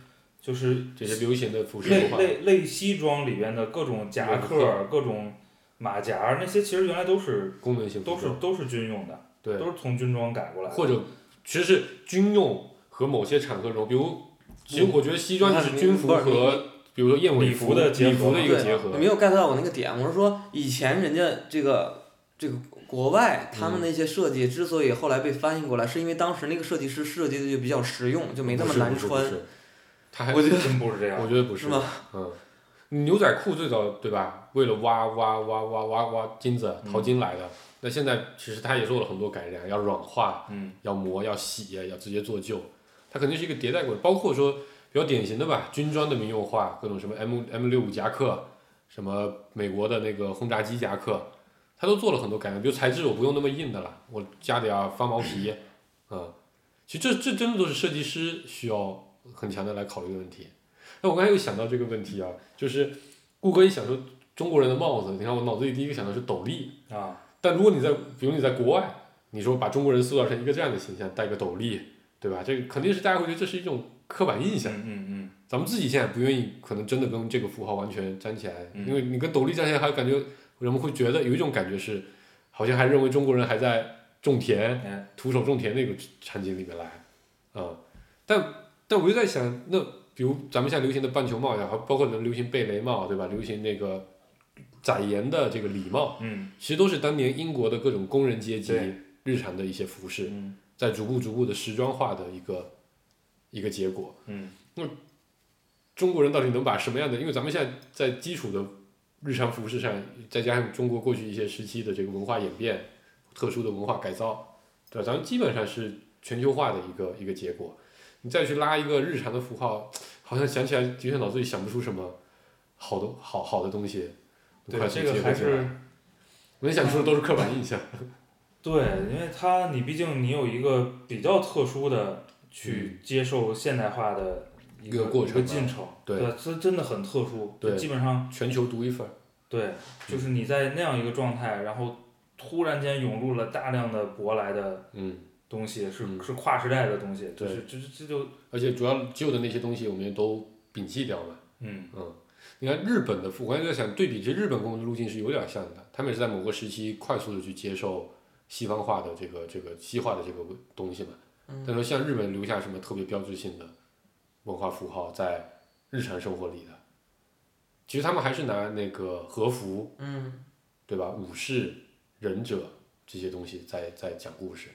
就是这些流行的服饰类文化，类类西装里边的各种夹克儿、各种马甲儿，那些其实原来都是功能性都是都是军用的，对，都是从军装改过来的。或者其实是军用和某些场合中，比如，其实我觉得西装就是军服和比如说燕尾礼服的结合礼服的一个结合你，没有 get 到我那个点，我是说以前人家这个这个国外他们那些设计之所以后来被翻译过来，是因为当时那个设计师设计的就比较实用，就没那么难穿，是他还我觉得真不是这样我。觉得不是吗？嗯，牛仔裤最早对吧？为了挖挖挖挖挖挖金子淘金来的。那现在其实它也做了很多改良，要软化，嗯，要磨，要洗，要直接做旧。它肯定是一个迭代过程，包括说比较典型的吧，军装的民用化，各种什么 M M 六五夹克，什么美国的那个轰炸机夹克，它都做了很多改良。比如材质我不用那么硬的了，我加点儿翻毛皮，嗯，其实这这真的都是设计师需要很强的来考虑的问题。那我刚才又想到这个问题啊，就是顾哥一想说中国人的帽子，你看我脑子里第一个想到是斗笠，啊，但如果你在，比如你在国外，你说把中国人塑造成一个这样的形象，戴个斗笠，对吧？这个肯定是大家会觉得这是一种刻板印象。嗯嗯嗯，咱们自己现在不愿意，可能真的跟这个符号完全粘起来，嗯。因为你跟斗笠粘起来，还感觉人们会觉得有一种感觉是，好像还认为中国人还在种田，哎，徒手种田那个场景里面来，啊、但但我就在想，那比如咱们现在流行的棒球帽也好，包括能流行贝雷帽，对吧？流行那个窄檐的这个礼帽，嗯。其实都是当年英国的各种工人阶级日常的一些服饰，嗯。在逐步逐步的时装化的一个一个结果。嗯那中国人到底能把什么样的？因为咱们现在在基础的日常服饰上，再加上中国过去一些时期的这个文化演变、特殊的文化改造，对吧？咱们基本上是全球化的一个一个结果。你再去拉一个日常的符号，好像想起来的确脑子里想不出什么好的好好的东西。对这个还是我能想出的都是刻板印象。对，因为它你毕竟你有一个比较特殊的去接受现代化的一个过程吧个进程，对这真的很特殊，对基本上全球独一份儿。对，就是你在那样一个状态，然后突然间涌入了大量的舶来的嗯，东西，是嗯是跨时代的东西，就对是这这这就而且主要旧的那些东西我们也都摒弃掉了。嗯嗯，你看日本的，我刚才在想对比，其实日本跟我们的路径是有点像的，他们也是在某个时期快速的去接受西方化的这个这个西化的这个东西嘛。嗯但是像日本留下什么特别标志性的文化符号在日常生活里的，其实他们还是拿那个和服，嗯对吧？武士、忍者这些东西在在讲故事，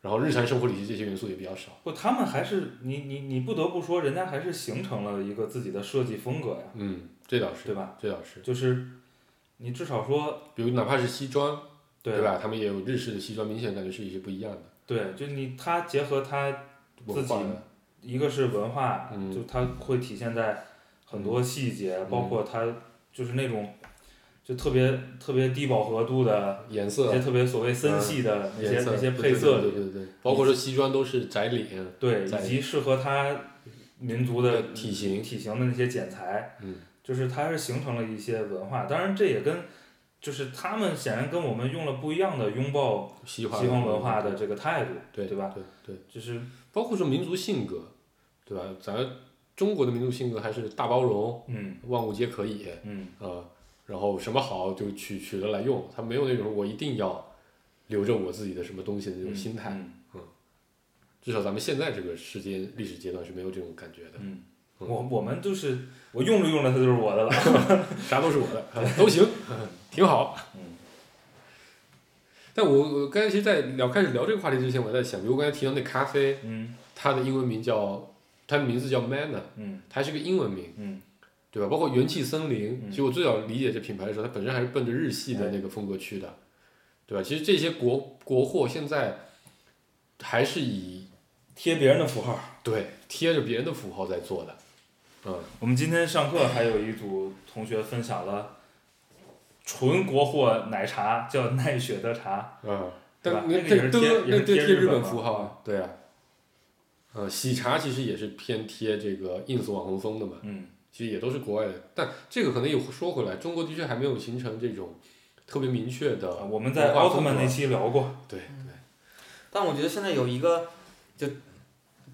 然后日常生活里这些元素也比较少。不，他们还是你你你不得不说，人家还是形成了一个自己的设计风格呀，嗯，这倒是，对吧？这倒是，就是你至少说比如哪怕是西装，对对吧？他们也有日式的西装，明显感觉是一些不一样的对，就你他结合他自己。一个是文化，嗯就他会体现在很多细节，包括他就是那种就特别特别低饱和度的一颜色一些特别所谓森系的那些、那些配色对对对对，包括这西装都是窄领，对，以及适合他民族的体型体型的那些剪裁，嗯，就是它是形成了一些文化。当然，这也跟就是他们显然跟我们用了不一样的拥抱西方文化的这个态度，对对吧？对对，就是包括说民族性格，对吧？咱中国的民族性格还是大包容，嗯万物皆可以嗯啊、然后什么好就取取得来用，他没有那种我一定要留着我自己的什么东西的那种心态。嗯至少咱们现在这个时间历史阶段是没有这种感觉的，嗯，我我们就是我用着用着它就是我的了。<laughs> 啥都是我的，啊 <laughs> 都行，<laughs> 挺好。嗯但我我刚才其实，在聊开始聊这个话题之前，我在想，比如我刚才提到那咖啡，嗯它的英文名叫，它的名字叫 Manner，嗯它是个英文名，嗯对吧？包括元气森林，嗯其实我最早理解这品牌的时候，它本身还是奔着日系的那个风格去的，对吧？其实这些国国货现在还是以贴别人的符号。对贴着别人的符号在做的，嗯，我们今天上课还有一组同学分享了纯国货奶茶，叫奈雪的茶。嗯，对吧？但那那个也是贴也是那对贴日本符号啊，对啊，呃，喜茶其实也是偏贴这个 ins 网红风的嘛，嗯。其实也都是国外的，但这个可能又说回来，中国的确还没有形成这种特别明确的啊，我们在奥特曼那期聊过。对但我觉得现在有一个就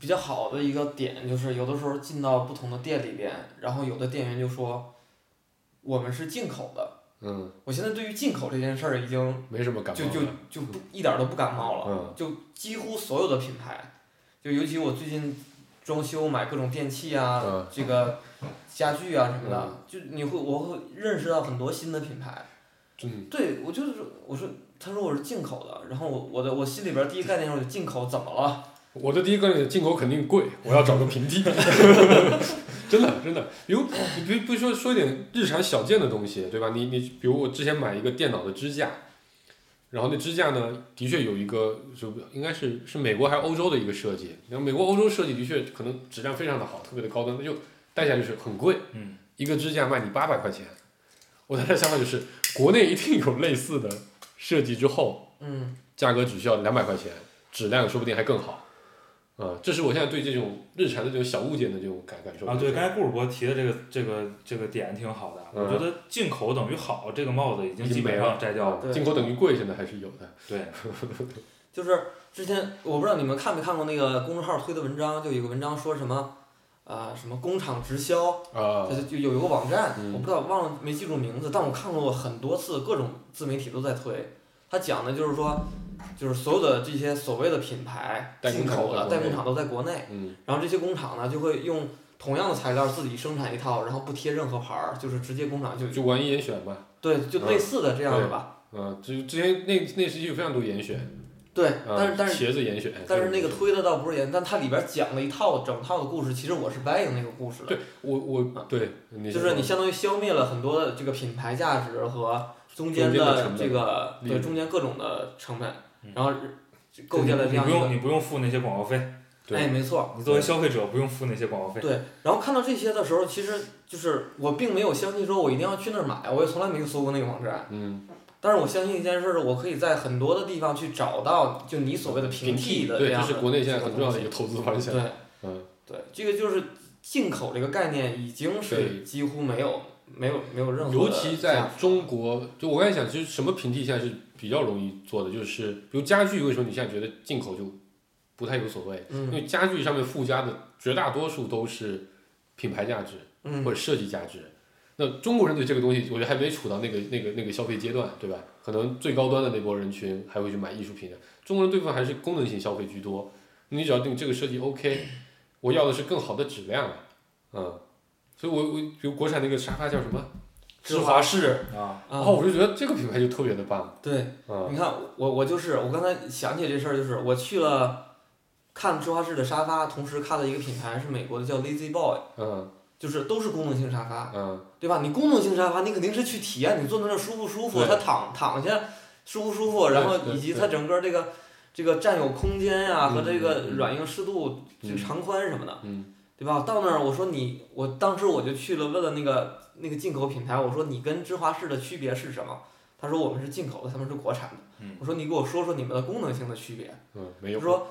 比较好的一个点，就是有的时候进到不同的店里边，然后有的店员就说我们是进口的。嗯，我现在对于进口这件事儿已经没什么感冒就就就不一点儿都不感冒了，嗯就几乎所有的品牌，就尤其我最近装修买各种电器啊，嗯这个家具啊什么的，就你会我会认识到很多新的品牌。嗯，对，我就是我说，他说我是进口的，然后我我的我心里边儿第一概念就是进口怎么了？我的第一个念进口肯定贵，<laughs> 我要找个平替。<laughs> 真的真的，比如你比如比如说说一点日常小件的东西，对吧？你你比如我之前买一个电脑的支架，然后那支架呢，的确有一个就应该是是美国还是欧洲的一个设计，然后美国欧洲设计的确可能质量非常的好，特别的高端，那就戴下去是很贵，嗯一个支架卖你八百块钱。我当时想法就是，国内一定有类似的设计之后，嗯，价格只需要两百块钱，质量说不定还更好。啊、这是我现在对这种日常的这种小物件的这种感感受。啊，对，刚才顾主播提的这个这个这个点挺好的。嗯我觉得进口等于好这个帽子已经基本上摘掉了。对进口等于贵，现在还是有的。对，<laughs> 就是之前我不知道你们看没看过那个公众号推的文章，就有个文章说什么，啊、什么工厂直销，啊就就有一个网站，嗯我不知道忘了没记住名字，但我看过很多次，各种自媒体都在推。它讲的就是说，就是所有的这些所谓的品牌进口的代工厂都在国内，嗯然后这些工厂呢就会用同样的材料自己生产一套，然后不贴任何牌儿，就是直接工厂就就玩严选嘛，对，就类似的这样的吧。嗯，就之前那那时期有非常多严选，对，啊但是但是鞋子严选，但是那个推的倒不是严，但它里边讲了一套整套的故事，其实我是 buying 那个故事的对，我我对，就是你相当于消灭了很多的这个品牌价值和中间的这个对中间各种的成本嗯，然后构建了这样一个你不用你不用付那些广告费，对哎，没错，你作为消费者不用付那些广告费。对。然后看到这些的时候，其实就是我并没有相信说我一定要去那儿买，我也从来没有搜过那个网站。嗯，但是我相信一件事儿，我可以在很多的地方去找到，就你所谓的平替的这对，这样的是国内现在很重要的一个投资方向，对，嗯，对，这个就是进口这个概念已经是几乎没有没有没有任何尤其在中国，就我刚才想，其实什么平替现在是比较容易做的，就是比如家具，为什么你现在觉得进口就不太有所谓？因嗯为家具上面附加的绝大多数都是品牌价值嗯或者设计价值。那中国人对这个东西，我觉得还没处到那个那个那个消费阶段，对吧？可能最高端的那波人群还会去买艺术品的，中国人对方还是功能性消费居多。你只要定这个设计 OK，我要的是更好的质量，嗯，所以我我比如国产那个沙发叫什么？芝华士啊，然后，我就觉得这个品牌就特别的棒，对，嗯。你看我我就是我刚才想起这事儿，就是我去了看芝华士的沙发，同时看了一个品牌是美国的叫 Lazy Boy，嗯。就是都是功能性沙发，嗯。对吧？你功能性沙发，你肯定是去体验你坐在那儿舒不舒服，对它躺躺下舒不舒服，然后以及它整个这个这个占有空间呀、和嗯这个软硬适度、这个嗯长宽什么的，嗯对吧？到那儿我说你，我当时我就去了问了那个那个进口品牌，我说你跟芝华士的区别是什么？他说我们是进口的，他们是国产的。嗯我说你给我说说你们的功能性的区别。嗯，没有。他说，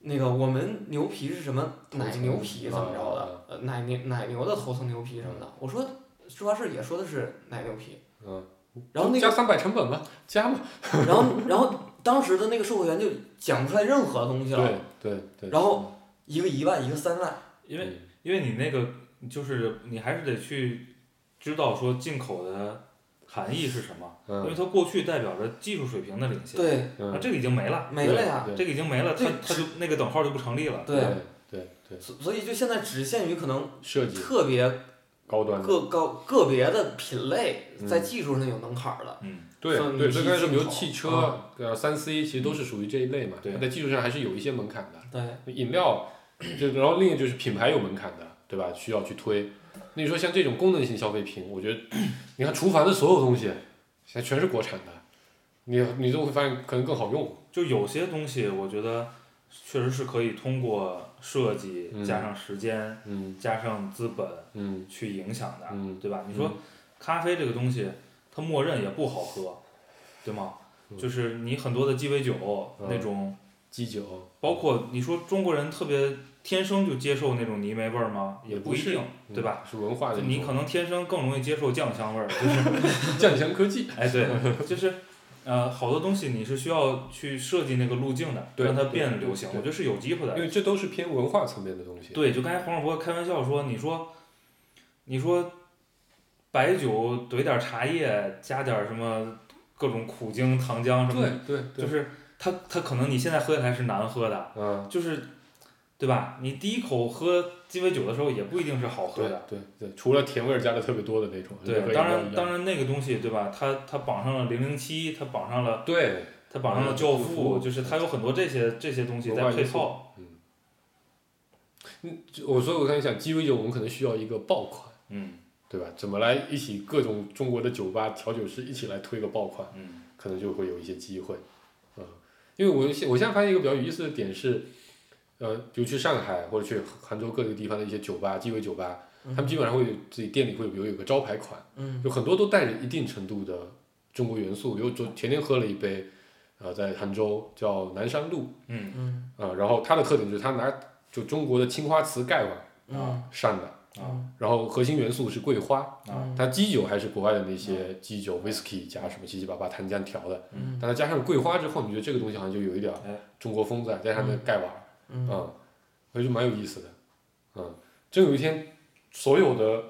那个我们牛皮是什么奶牛皮怎么着啊的？呃，奶牛奶牛的头层牛皮什么的。我说芝华士也说的是奶牛皮。嗯，然后那个，加三百成本吧，加嘛。<laughs> 然后然后当时的那个售货员就讲不出来任何东西了。对对对。然后一个一万，一个三万。因为嗯因为你那个就是你还是得去知道说进口的含义是什么，因为嗯它过去代表着技术水平的领先，对，啊嗯，这个已经没了，没了呀。这个已经没了，它它就那个等号就不成立了。对，对对，所所以就现在只限于可能设计。特别高端的。个高个别的品类，嗯。在技术上有门槛儿的。嗯，对对，算你所以刚才说，比如汽车啊、呃三 C，其实都是属于这一类嘛。对。它在技术上还是有一些门槛的。对，饮料，就然后另一个就是品牌有门槛的，对吧？需要去推。那你说像这种功能性消费品，我觉得，你看厨房的所有东西，现在全是国产的，你你就会发现可能更好用。就有些东西我觉得确实是可以通过设计嗯加上时间嗯加上资本嗯去影响的，嗯，对吧？你说咖啡这个东西，它默认也不好喝，对吗？嗯就是你很多的鸡尾酒嗯那种，基酒包括你说中国人特别天生就接受那种泥煤味儿吗？也不一定，对吧？？嗯是文化的你可能天生更容易接受酱香味儿，就是 <laughs> 酱香科技。<laughs> 哎对，就是呃好多东西你是需要去设计那个路径的，让它变流行，我觉得是有机会的。因为这都是偏文化层面的东西。对，就刚才黄世博开玩笑说，你说你说白酒怼点茶叶，加点什么各种苦精、糖浆什么对的，对对，就是它它可能你现在喝起来是难喝的，嗯，就是对吧？你第一口喝鸡尾酒的时候也不一定是好喝的。对对，除了甜味儿加的特别多的那种。对，当然当然，那个东西对吧？它它绑上了零零七，它绑上了对，它绑上了嗯教教父父，就是它有很多这些这些东西在配套。我所以我刚才想鸡尾酒，我们可能需要一个爆款。嗯对吧？怎么来一起各种中国的酒吧调酒师一起来推个爆款，嗯可能就会有一些机会，嗯，因为我现我现在发现一个比较有意思的点是，呃，比如去上海或者去杭州各个地方的一些酒吧，鸡尾酒吧，他们基本上会有自己店里会有比如有个招牌款，嗯。有很多都带着一定程度的中国元素。比如昨前天喝了一杯，呃，在杭州叫南山路，嗯。嗯。啊、然后它的特点就是它拿就中国的青花瓷盖碗嗯。上的，啊然后核心元素是桂花。啊它基酒还是国外的那些基酒、whisky 加什么七七八八糖浆调的，嗯。但它加上桂花之后，你觉得这个东西好像就有一点中国风在，加上那个盖碗儿，嗯。嗯，我觉得蛮有意思的，嗯，真有一天所有的，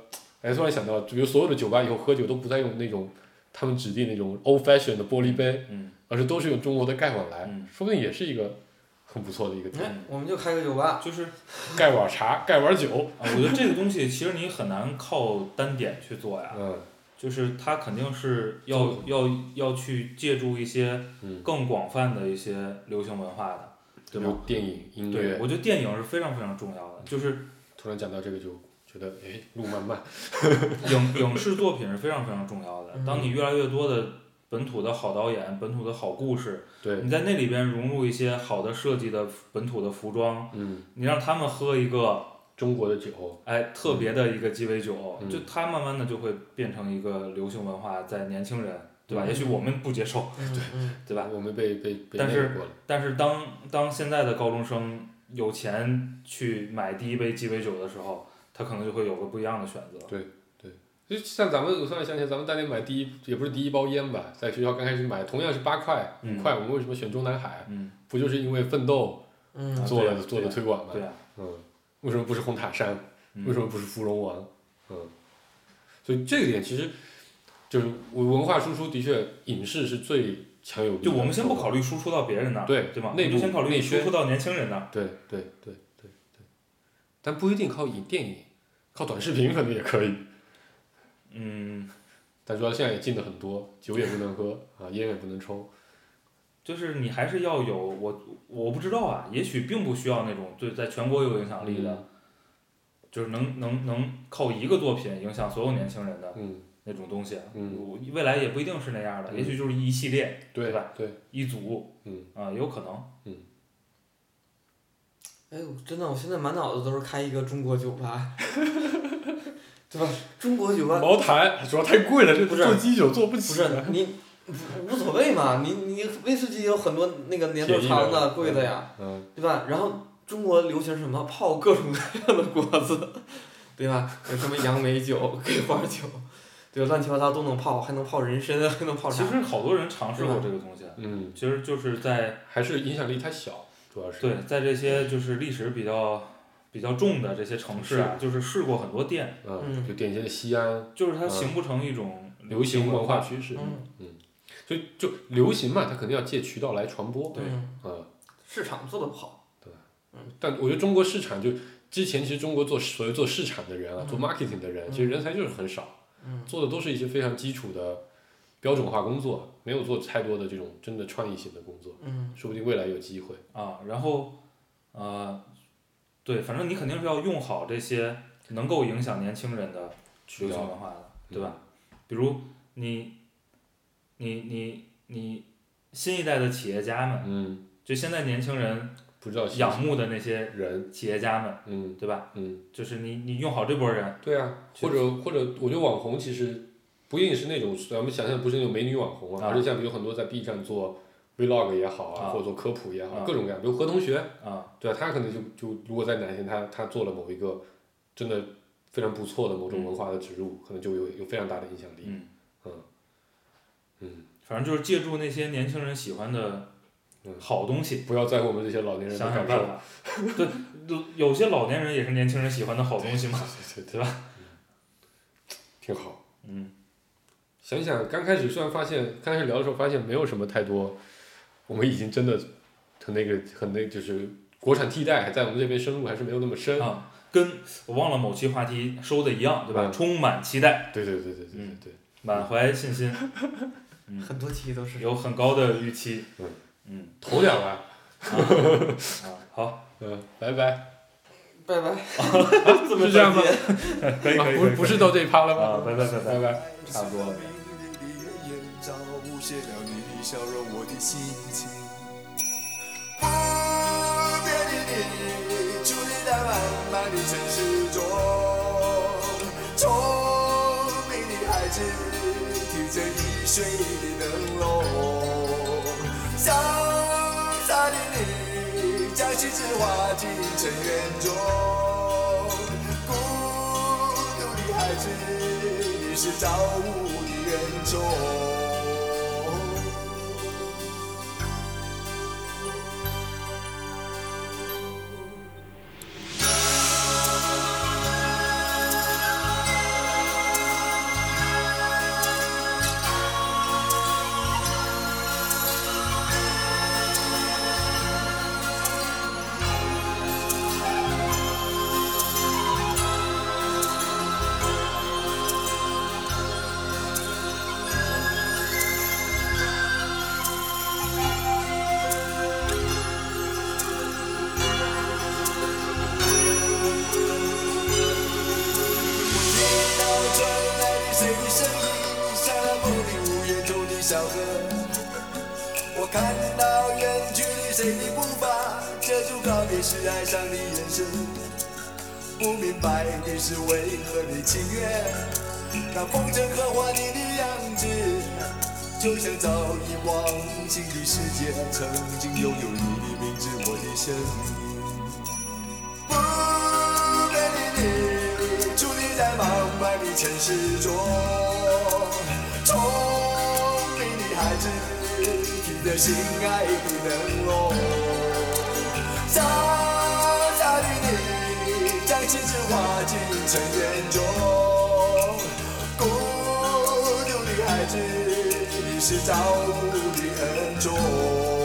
哎，突然想到，比如所有的酒吧以后喝酒都不再用那种他们指定那种 old fashion 的玻璃杯，嗯。而是都是用中国的盖碗来，嗯。说不定也是一个很不错的一个点。哎，我们就开个酒吧，就是盖碗茶、盖碗酒，啊，我觉得这个东西其实你很难靠单点去做呀，嗯就是它肯定是要要要去借助一些嗯，更广泛的一些流行文化的，对吧？电影、音对，乐，我觉得电影是非常非常重要的，就是突然讲到这个就觉得，哎，路漫漫，影影视作品是非常非常重要的。嗯当你越来越多的本土的好导演、本土的好故事，对，你在那里边融入一些好的设计的本土的服装，嗯，你让他们喝一个中国的酒，哎特别的一个鸡尾酒，嗯就它慢慢的就会变成一个流行文化，在年轻人，对吧？嗯也许我们不接受，嗯嗯，对吧？我们被被被但是但是当当现在的高中生有钱去买第一杯鸡尾酒的时候，他可能就会有个不一样的选择。就像咱们，我突然想起来，咱们当年买第一，也不是第一包烟吧，在学校刚开始买，同样是八块、嗯五块，我们为什么选中南海？嗯，不就是因为奋斗做了做的推广嘛？对啊，嗯，为什么不是红塔山？嗯为什么不是芙蓉王？嗯，所以这个点其实就是文化输出的确，影视是最强有力的。就我们先不考虑输出到别人那儿，对对吧？内部先考虑输出到年轻人那儿。对对对对对，但不一定靠影电影，靠短视频可能也可以。嗯，但主要现在也禁的很多，酒也不能喝啊，烟也不能抽。就是你还是要有我我不知道啊，也许并不需要那种对在全国有影响力的，嗯就是能能能靠一个作品影响所有年轻人的嗯，那种东西。嗯我未来也不一定是那样的，嗯也许就是一系列对吧？对，一组嗯啊，也有可能。嗯哎呦，真的，我现在满脑子都是开一个中国酒吧，<laughs> 对吧？中国酒吧茅台主要太贵了，这不是做基酒做不不。是你无无所谓嘛，你你威士忌有很多那个年头长的、贵的呀，嗯，对吧？然后中国流行什么泡各种各样的果子，<laughs> 对吧？有什么杨梅酒、<laughs> 桂花酒，对吧？乱七八糟都能泡，还能泡人参，还能泡啥？其实好多人尝试过这个东西，嗯，其实就是在还是影响力太小，主要是。对在这些就是历史比较比较重的这些城市啊，就是试过很多店，嗯，嗯就典型的西安就是它形不成一种流行文化化。趋势，嗯所以就流行嘛，它肯定要借渠道来传播。对嗯，嗯，市场做的不好，对，嗯但我觉得中国市场就之前其实中国做所谓做市场的人啊，嗯做 marketing 的人，嗯其实人才就是很少，嗯做的都是一些非常基础的标准化工作，没有做太多的这种真的创意性的工作，嗯说不定未来有机会。啊，然后呃，对，反正你肯定是要用好这些能够影响年轻人的流行文化的，对吧？比如你你你你新一代的企业家们，嗯，就现在年轻人不知道仰慕的那些人，企业家们，嗯对吧？嗯，就是你你用好这波人，对啊，或者或者我觉得网红其实不一定是那种咱们想象不是那种美女网红啊，啊而是像比如很多在 B 站做 vlog 也好啊，啊或者做科普也好，啊各种各样，比如何同学，啊，对啊，他可能就就如果在哪天他他做了某一个真的非常不错的某种文化的植入，可能就有有非常大的影响力。嗯嗯嗯，反正就是借助那些年轻人喜欢的嗯好东西，不要在乎我们这些老年人的想想感受。办法。对，<laughs> 有有些老年人也是年轻人喜欢的好东西嘛，<laughs> 对对对吧？挺好。嗯，想想刚开始虽然发现刚开始聊的时候发现没有什么太多，我们已经真的很那个很那就是国产替代还在我们这边深入还是没有那么深。啊，跟我忘了某期话题说的一样，对吧？嗯充满期待，对对对对对对嗯对。满怀信心，<laughs> 很多期都是。有很高的预期。嗯嗯头两万，啊，好，<laughs> 嗯，拜拜。拜拜。<laughs> 怎么是这样吗直接？可以啊可以，不不是到这一趴了啊，吗？拜拜拜拜拜。拜。差不多了笑容，我的心情。不变的你，伫立在漫漫的城市中，聪明的孩子提着易碎的灯笼，潇洒的你将心事化进尘缘中，孤独的孩子，你是造物的恩宠。白的是为何你情愿，那风筝刻画你的样子，就像早已忘情的世界，曾经拥有你的名字，我的生命。不变的你，伫立在茫茫的城市中，聪明的孩子，听着心爱的灯笼，你，将青春化进尘缘中，孤独的孩子，你是造物的恩宠。